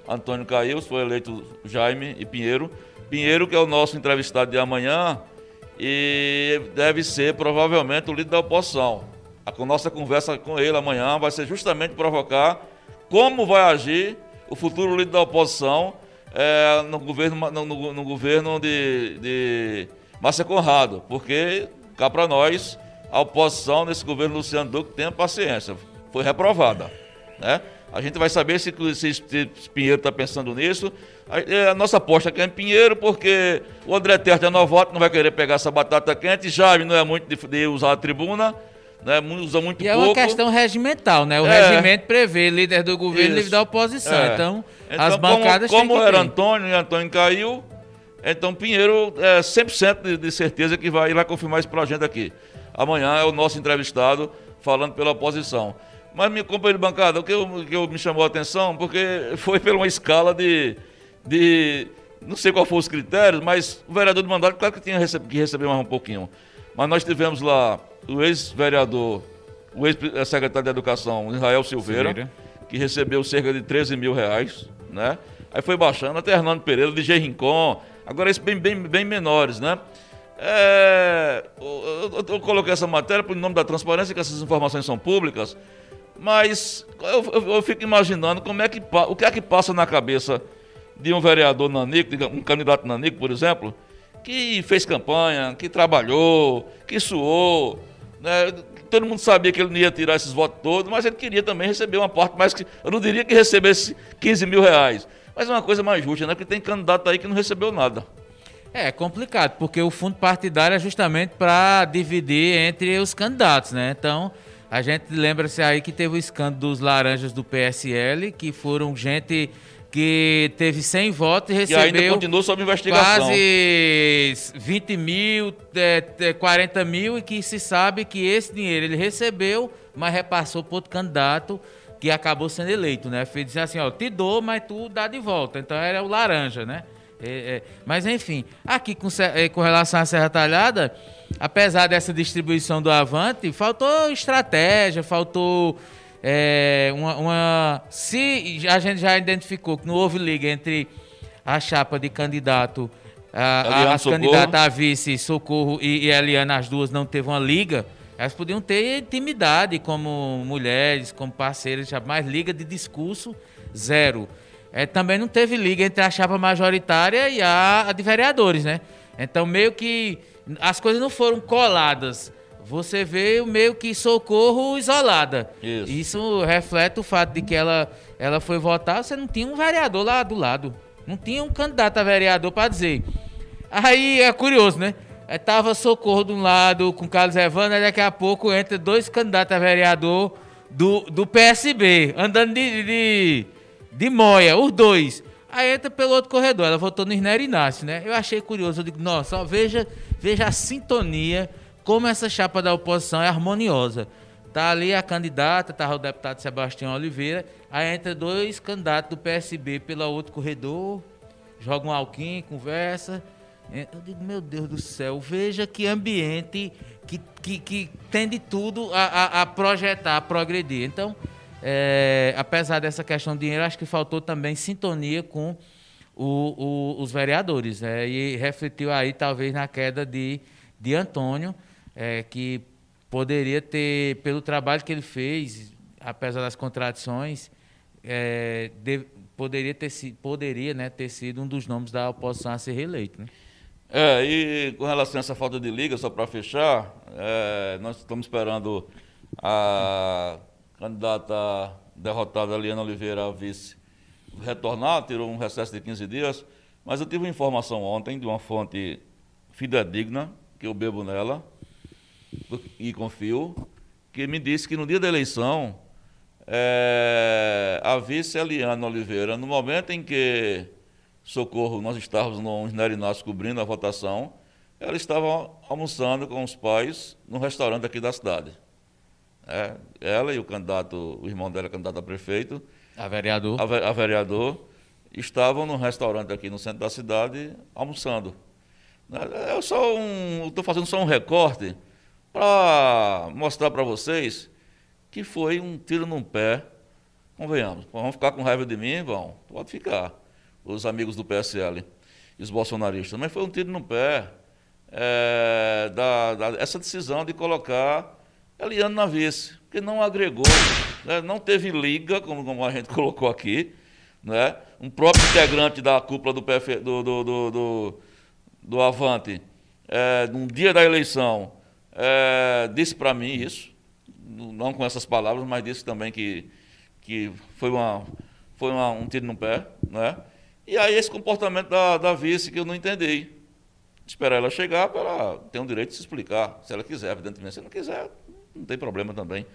Antônio caiu, foi eleito Jaime e Pinheiro. Pinheiro, que é o nosso entrevistado de amanhã, e deve ser provavelmente o líder da oposição. A nossa conversa com ele amanhã vai ser justamente provocar como vai agir o futuro líder da oposição é, no governo, no, no- no governo de, de Márcia Conrado, porque cá para nós, a oposição nesse governo Luciano Duque tenha paciência, foi reprovada. Né? A gente vai saber se, se, se Pinheiro está pensando nisso. A, é, a nossa aposta aqui é em Pinheiro, porque o André Terra é novoto, não vai querer pegar essa batata quente. Jaime não é muito de, de usar a tribuna, né? Usa muito E é pouco. uma questão regimental, né? O É. regimento prevê líder do governo e líder da oposição. É. Então, Então, as bancadas como, como têm que era ter. Antônio e Antônio caiu, então Pinheiro é 100% de, de certeza que vai ir lá confirmar isso pra gente aqui. Amanhã é o nosso entrevistado falando pela oposição. Mas, meu companheiro de bancada, o que, eu, o que eu- me chamou a atenção, porque foi por uma escala de, de. Não sei qual foram os critérios, mas o vereador de mandato, claro que tinha que receber mais um pouquinho. Mas nós tivemos lá o ex-vereador, o ex-secretário de Educação, Israel Silveira Silveira. que recebeu cerca de 13 mil reais, né? Aí foi baixando até Hernando Pereira, DJ Rincon, agora esses bem, bem, bem menores, né? É, eu, eu- coloquei essa matéria por nome da transparência, que essas informações são públicas, mas eu, eu- eu fico imaginando como é que, o que é que passa na cabeça de um vereador nanico, um candidato nanico, por exemplo, que fez campanha, que trabalhou, que suou, né? Todo mundo sabia que ele não ia tirar esses votos todos, mas ele queria também receber uma parte mais que. Eu não diria que recebesse 15 mil reais. Mas é uma coisa mais justa, né? Porque tem candidato aí que não recebeu nada. É complicado, porque o fundo partidário é justamente para dividir entre os candidatos, né? Então, a gente lembra-se aí que teve o escândalo dos laranjas do PSL, que foram gente que teve 100 votos e E ainda recebeu continua sob investigação. quase 20 mil, é, é, 40 mil, e que se sabe que esse dinheiro ele recebeu, mas repassou para outro candidato que acabou sendo eleito, né? Fez dizer assim, ó, te dou, mas tu dá de volta. Então era o laranja, né? É, é, mas enfim, aqui com, é, com relação à Serra Talhada, apesar dessa distribuição do Avante, faltou estratégia, faltou é, uma, uma- Se a gente já identificou que não houve liga entre a chapa de candidato, a, a, as candidatas a vice, Socorro e, e Eliana, as duas não teve uma liga, elas podiam ter intimidade como mulheres, como parceiras, mas liga de discurso, zero. É, também não teve liga entre a chapa majoritária e a, a de vereadores, né? Então, meio que as coisas não foram coladas. Você vê meio que socorro isolada. Isso. Isso reflete o fato de que ela, ela foi votar, você não tinha um vereador lá do lado. Não tinha um candidato a vereador para dizer. Aí é curioso, né? Aí tava Socorro de um lado com Carlos Evandro, aí daqui a pouco entra dois candidatos a vereador do, do PSB, andando de, de, de moia, os dois. Aí entra pelo outro corredor, ela votou no Isnério Inácio, né? Eu achei curioso, eu digo, nossa, ó, veja, veja a sintonia, como essa chapa da oposição é harmoniosa. Tá ali a candidata, tá o deputado Sebastião Oliveira, aí entra dois candidatos do PSB pelo outro corredor, joga um alquim, conversa. É, Eu digo, meu Deus do céu, veja que ambiente que, que, que tem de tudo a, a, a projetar, a progredir. Então, é, apesar dessa questão de dinheiro, acho que faltou também sintonia com o- o- os vereadores. né? E refletiu aí, talvez, na queda de, de Antônio, é, que poderia ter, pelo trabalho que ele fez, apesar das contradições, é, de- poderia, ter, poderia né, ter sido um dos nomes da oposição a ser reeleito. Né? É, e com relação a essa falta de liga, só para fechar, é, nós estamos esperando a candidata derrotada Eliana Oliveira a vice retornar, tirou um recesso de 15 dias, mas eu tive uma informação ontem de uma fonte fidedigna, que eu bebo nela e confio, que me disse que no dia da eleição, é, a vice Eliana Oliveira, no momento em que Socorro, nós estávamos no Nerinácio cobrindo a votação, ela estava almoçando com os pais num restaurante aqui da cidade. É, ela e o candidato, o irmão dela, candidato a prefeito, a vereador, a, a vereador, estavam num restaurante aqui no centro da cidade almoçando. É, eu só um, estou fazendo só um recorte para mostrar para vocês que foi um tiro num pé. Convenhamos, vamos ficar com raiva de mim, vão, pode ficar, os amigos do PSL e os bolsonaristas, mas foi um tiro no pé é, da, da, essa decisão de colocar Eliane na vice, que não agregou, né, não teve liga, como, como, a gente colocou aqui, né, um próprio integrante da cúpula do, PF, do, do, do, do, Avante, é, no dia da eleição, é, disse para mim isso, não com essas palavras, mas disse também que, que foi, uma, foi uma, um tiro no pé. Né? E aí esse comportamento da, da vice que eu não entendi. Esperar ela chegar para ela ter o um direito de se explicar, se ela quiser, evidentemente. Se não quiser, não tem problema também.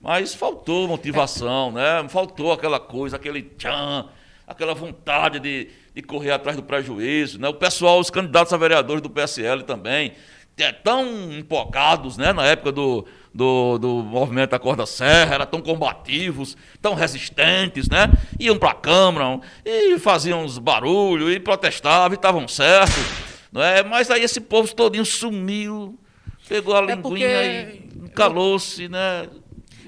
Mas faltou motivação, né? faltou aquela coisa, aquele tchan, aquela vontade de, de correr atrás do prejuízo. Né? O pessoal, os candidatos a vereadores do PSL também, tão empocados né? na época do, do, do movimento da Corda Serra, eram tão combativos, tão resistentes, né? Iam para a Câmara e faziam uns barulhos e protestavam e estavam certos. Não é? Mas aí esse povo todinho sumiu, pegou a é linguinha e calou-se, né?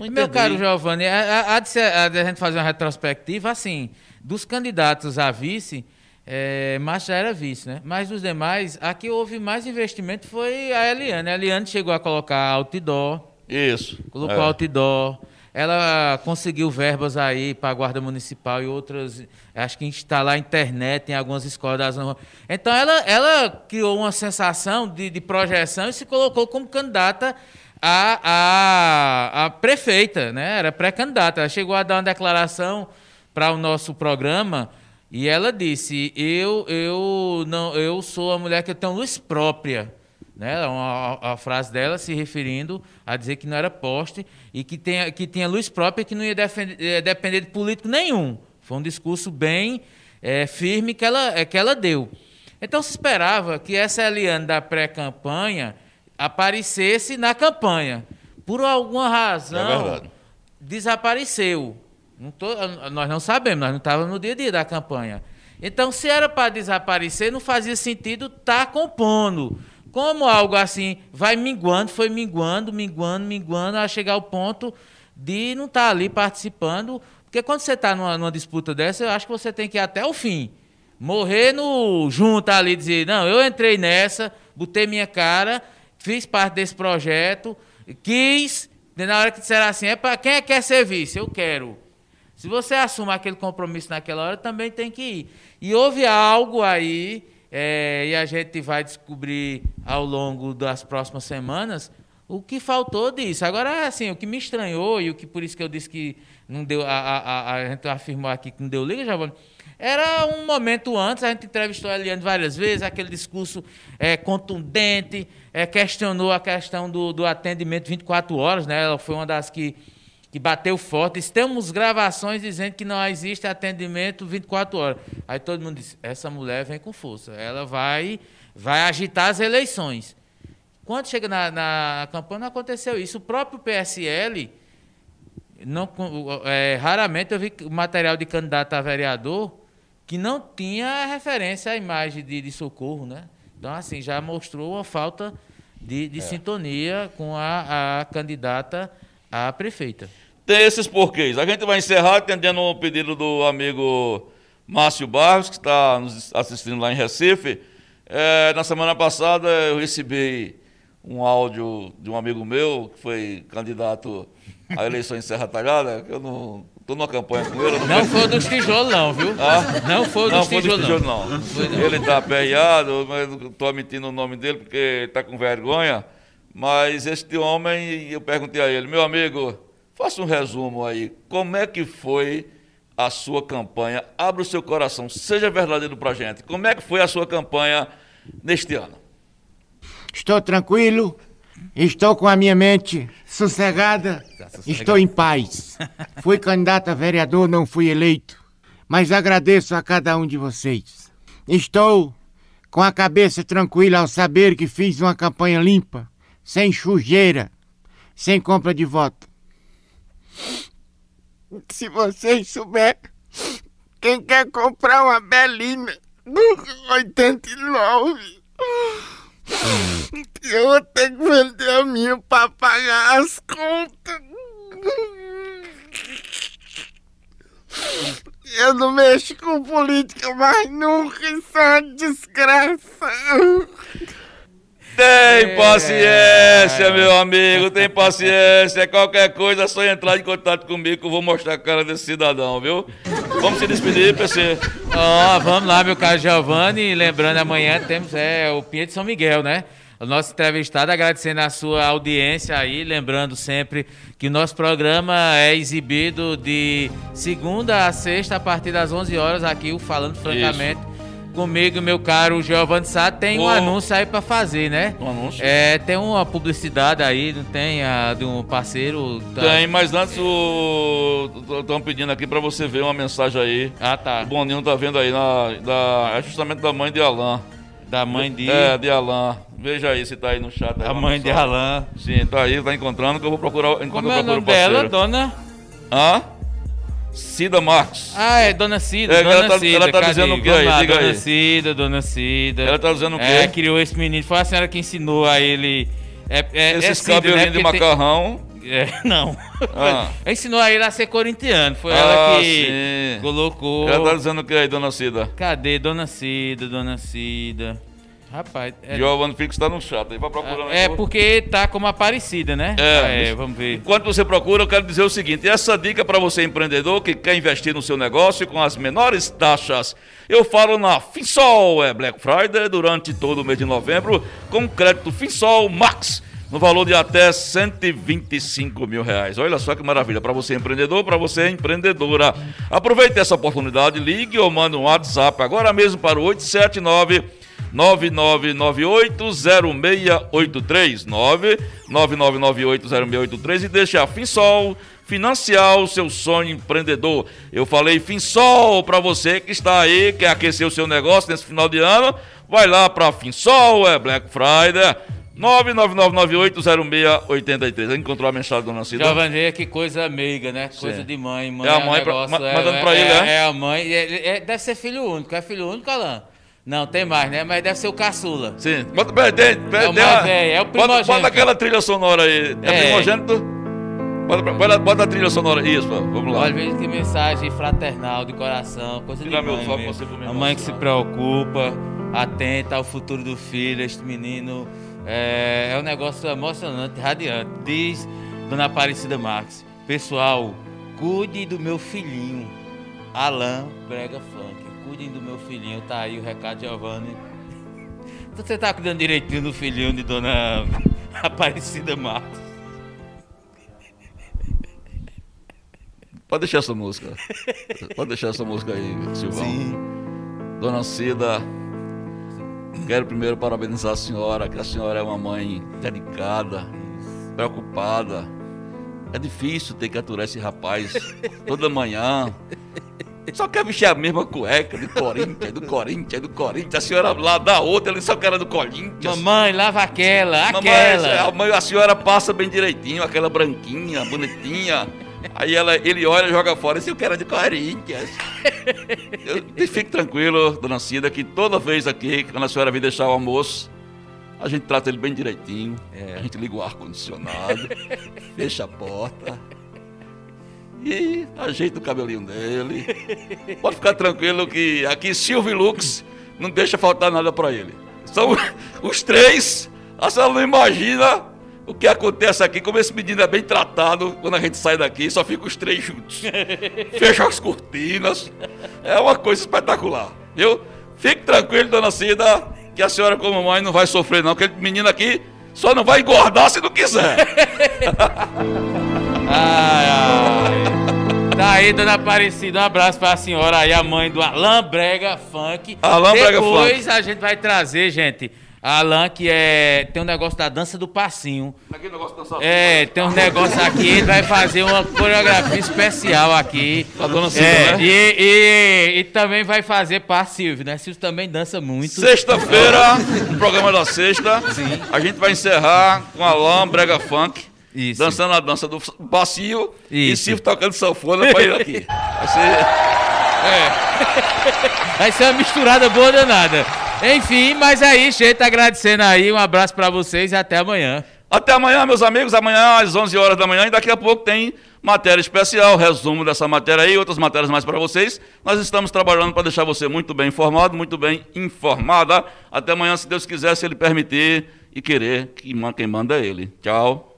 Meu caro Giovanni, há de, a gente fazer uma retrospectiva, assim, dos candidatos a vice, é, mas já era vice, né? Mas dos demais, aqui houve mais investimento foi a Eliane. A Eliane chegou a colocar outdoor, isso. Colocou é. outdoor. Ela conseguiu verbas aí para a Guarda Municipal e outras, acho que instalar internet em algumas escolas da zona. Então ela, ela criou uma sensação de, de projeção e se colocou como candidata a, a, a prefeita, né? Era pré-candidata. Ela chegou a dar uma declaração para o nosso programa e ela disse: eu, eu, não, eu sou a mulher que tem luz própria. Né? A, a, frase dela se referindo a dizer que não era poste e que, tenha, que tinha luz própria e que não ia defender, eh, depender de político nenhum. Foi um discurso bem é, firme que ela, é, que ela deu. Então se esperava que essa Eliane da pré-campanha aparecesse na campanha. Por alguma razão, é desapareceu. Não tô, nós não sabemos, nós não estávamos no dia a dia da campanha. Então, se era para desaparecer, não fazia sentido estar tá compondo. Como algo assim vai minguando, foi minguando, minguando, minguando, a chegar ao ponto de não estar tá ali participando. Porque quando você está numa, numa, disputa dessa, eu acho que você tem que ir até o fim. Morrer no junto ali, dizer, não, eu entrei nessa, botei minha cara, fiz parte desse projeto, quis, na hora que disseram assim, é para quem é que quer serviço? Eu quero. Se você assume aquele compromisso naquela hora, também tem que ir. E houve algo aí é, e a gente vai descobrir ao longo das próximas semanas o que faltou disso. Agora, assim, o que me estranhou e o que por isso que eu disse que não deu, a, a, a gente afirmou aqui que não deu liga, Giovanni, era um momento antes, a gente entrevistou a Eliane várias vezes, aquele discurso é, contundente, é, questionou a questão do, do atendimento 24 horas, né? Ela foi uma das que que bateu forte. Temos gravações dizendo que não existe atendimento 24 horas. Aí todo mundo disse: essa mulher vem com força, ela vai, vai agitar as eleições. Quando chega na, na campanha, não aconteceu isso. O próprio PSL, não, é, raramente eu vi material de candidato a vereador que não tinha referência à imagem de, de socorro, né? Então, assim, já mostrou uma falta de, de é. sintonia com a, a candidata a prefeita. Tem esses porquês. A gente vai encerrar atendendo o pedido do amigo Márcio Barros, que está nos assistindo lá em Recife. É, na semana passada eu recebi um áudio de um amigo meu, que foi candidato à eleição em Serra Talhada, que eu não estou numa campanha com ele. Não, não foi dos tijolos, não, viu? Ah? Não foi dos tijolos, tijolo, não. não. Ele está aperreado, mas estou omitindo o nome dele porque está com vergonha. Mas este homem, eu perguntei a ele, meu amigo, faça um resumo aí. Como é que foi a sua campanha? Abra o seu coração, seja verdadeiro para a gente. Como é que foi a sua campanha neste ano? Estou tranquilo, estou com a minha mente sossegada, estou em paz. Fui candidato a vereador, não fui eleito, mas agradeço a cada um de vocês. Estou com a cabeça tranquila ao saber que fiz uma campanha limpa, sem sujeira, sem compra de voto. Se vocês souberem quem quer comprar uma Belina do 89, eu vou ter que vender a minha para pagar as contas. Eu não mexo com política mais nunca, isso é uma desgraça. Tem paciência, meu amigo, tem paciência. Qualquer coisa é só entrar em contato comigo que eu vou mostrar a cara desse cidadão, viu? Vamos se despedir, PC. Ó, vamos lá, meu caro Giovanni. Lembrando, amanhã temos é, o Pinha de São Miguel, né? O nosso entrevistado, agradecendo a sua audiência aí, lembrando sempre que o nosso programa é exibido de segunda a sexta, a partir das 11 horas, aqui, o Falando Francamente. Comigo, meu caro Giovanni Sá, tem um Ô. anúncio aí pra fazer, né? Um anúncio? É, tem uma publicidade aí, não tem? A, de um parceiro. da- Tem, mas antes o. Estão pedindo aqui pra você ver uma mensagem aí. Ah, tá. O Boninho tá vendo aí, na, da, é justamente da mãe de Alain. Da mãe de. É, de Alain. Veja aí se tá aí no chat. aí, a mãe de. Alain. Sim, tá aí, tá encontrando que eu vou procurar. Como é o nome dela, dona? Hã? Cida Marques. Ah, é Dona Cida, É, Dona ela tá- Cida. ela tá dizendo o quê aí? lá, Dona aí. Cida, Dona Cida. Ela tá dizendo o quê? É, criou esse menino. Foi a senhora que ensinou a ele... É, é, Esses é Cida, cabelinhos né? de Porque tem- macarrão. É, não. Ah. Ensinou a ele a ser corintiano. Foi Ah, ela que sim. colocou... Ela tá dizendo o que aí, dona Cida? Cadê Dona Cida, Dona Cida? Rapaz, é, Giovanni Fix tá no chat aí, vai procurando. é aí. porque tá como Aparecida, né? É, Ah, deixa- vamos ver. Enquanto você procura, eu quero dizer o seguinte: essa dica para você empreendedor que quer investir no seu negócio com as menores taxas. Eu falo na Finsol, é Black Friday durante todo o mês de novembro, com crédito Finsol Max, no valor de até 125 mil reais. Olha só que maravilha, para você empreendedor, para você empreendedora. Aproveite essa oportunidade, ligue ou mande um WhatsApp agora mesmo para o 879 99980683 999980683 e deixe a Finsol financiar o seu sonho empreendedor. Eu falei Finsol para você que está aí, quer aquecer o seu negócio nesse final de ano, vai lá para Finsol, é Black Friday. 999980683. Encontrou a mensagem da dona Cida? Giovanni, que coisa meiga, né? Coisa de mãe. mãe É a um mãe pra- negócio, ma- mandando pra ele, é, é? é a mãe. é- é- deve ser filho único. É filho único, Alain? Não, tem mais, né? Mas deve ser o caçula. Sim. Bota, peraí, É é o bota, primogênito. bota aquela trilha sonora aí. É, É. primogênito? Bota, bota, bota a trilha sonora. Isso, vamos lá. Olha, veja que mensagem fraternal, de coração, coisa Tirar de meu mãe foco, mesmo. você A mãe que se preocupa, atenta ao futuro do filho, este menino. É, é um negócio emocionante, radiante. Diz Dona Aparecida Marques. Pessoal, cuide do meu filhinho. Alain Brega Funk. Cuidem do meu filhinho. Tá aí o recado, Giovanni. Então você tá cuidando direitinho do filhinho de Dona Aparecida Marques. Pode deixar essa música. Pode deixar essa música aí, Silvão. Dona Cida, quero primeiro parabenizar a senhora, que a senhora é uma mãe dedicada, preocupada. É difícil ter que aturar esse rapaz toda manhã. Só quer vestir a mesma cueca do Corinthians, do Corinthians, do Corinthians. A senhora lá dá outra, ele só quer do Corinthians. Mamãe, lava aquela, Mamãe, aquela. a, mãe- a senhora passa bem direitinho, aquela branquinha, bonitinha. Aí ela, ele olha e joga fora. Esse eu quero é de Corinthians. Eu, fique tranquilo, dona Cida, que toda vez aqui, quando a senhora vir deixar o almoço, a gente trata ele bem direitinho. A gente liga o ar-condicionado, fecha a porta. E ajeita o cabelinho dele. Pode ficar tranquilo que aqui Silvio Lux não deixa faltar nada pra ele. São os três. A senhora não imagina o que acontece aqui, como esse menino é bem tratado quando a gente sai daqui, só fica os três juntos. Fecha as cortinas. É uma coisa espetacular, viu? Fique tranquilo, dona Cida, que a senhora, como mãe, não vai sofrer, não. Aquele menino aqui só não vai engordar se não quiser. Ai, ai. Tá aí, dona Aparecida, um abraço pra senhora aí, a mãe do Alain Brega Funk. Alain Brega Depois a gente vai trazer, gente, Alan, que é, tem um negócio da dança do passinho. Aquele negócio de dançar É, tem um negócio aqui, ele vai fazer uma coreografia especial aqui. A dona Silvia, É, né? e, e- e também vai fazer par Silvio, né? Silvio também dança muito. Sexta-feira, no programa da sexta, a gente vai encerrar com Alain Brega Funk. Isso. Dançando a dança do bacio e Isso. Silvio tocando sanfona pra ele aqui. Vai ser. Vai ser uma misturada boa danada. Enfim, mas é isso, gente. Agradecendo aí. Um abraço pra vocês e até amanhã. Até amanhã, meus amigos. Amanhã às 11 horas da manhã e daqui a pouco tem matéria especial, resumo dessa matéria aí, outras matérias mais para vocês. Nós estamos trabalhando para deixar você muito bem informado, muito bem informada. Até amanhã, se Deus quiser, se Ele permitir e querer, que quem manda é Ele. Tchau.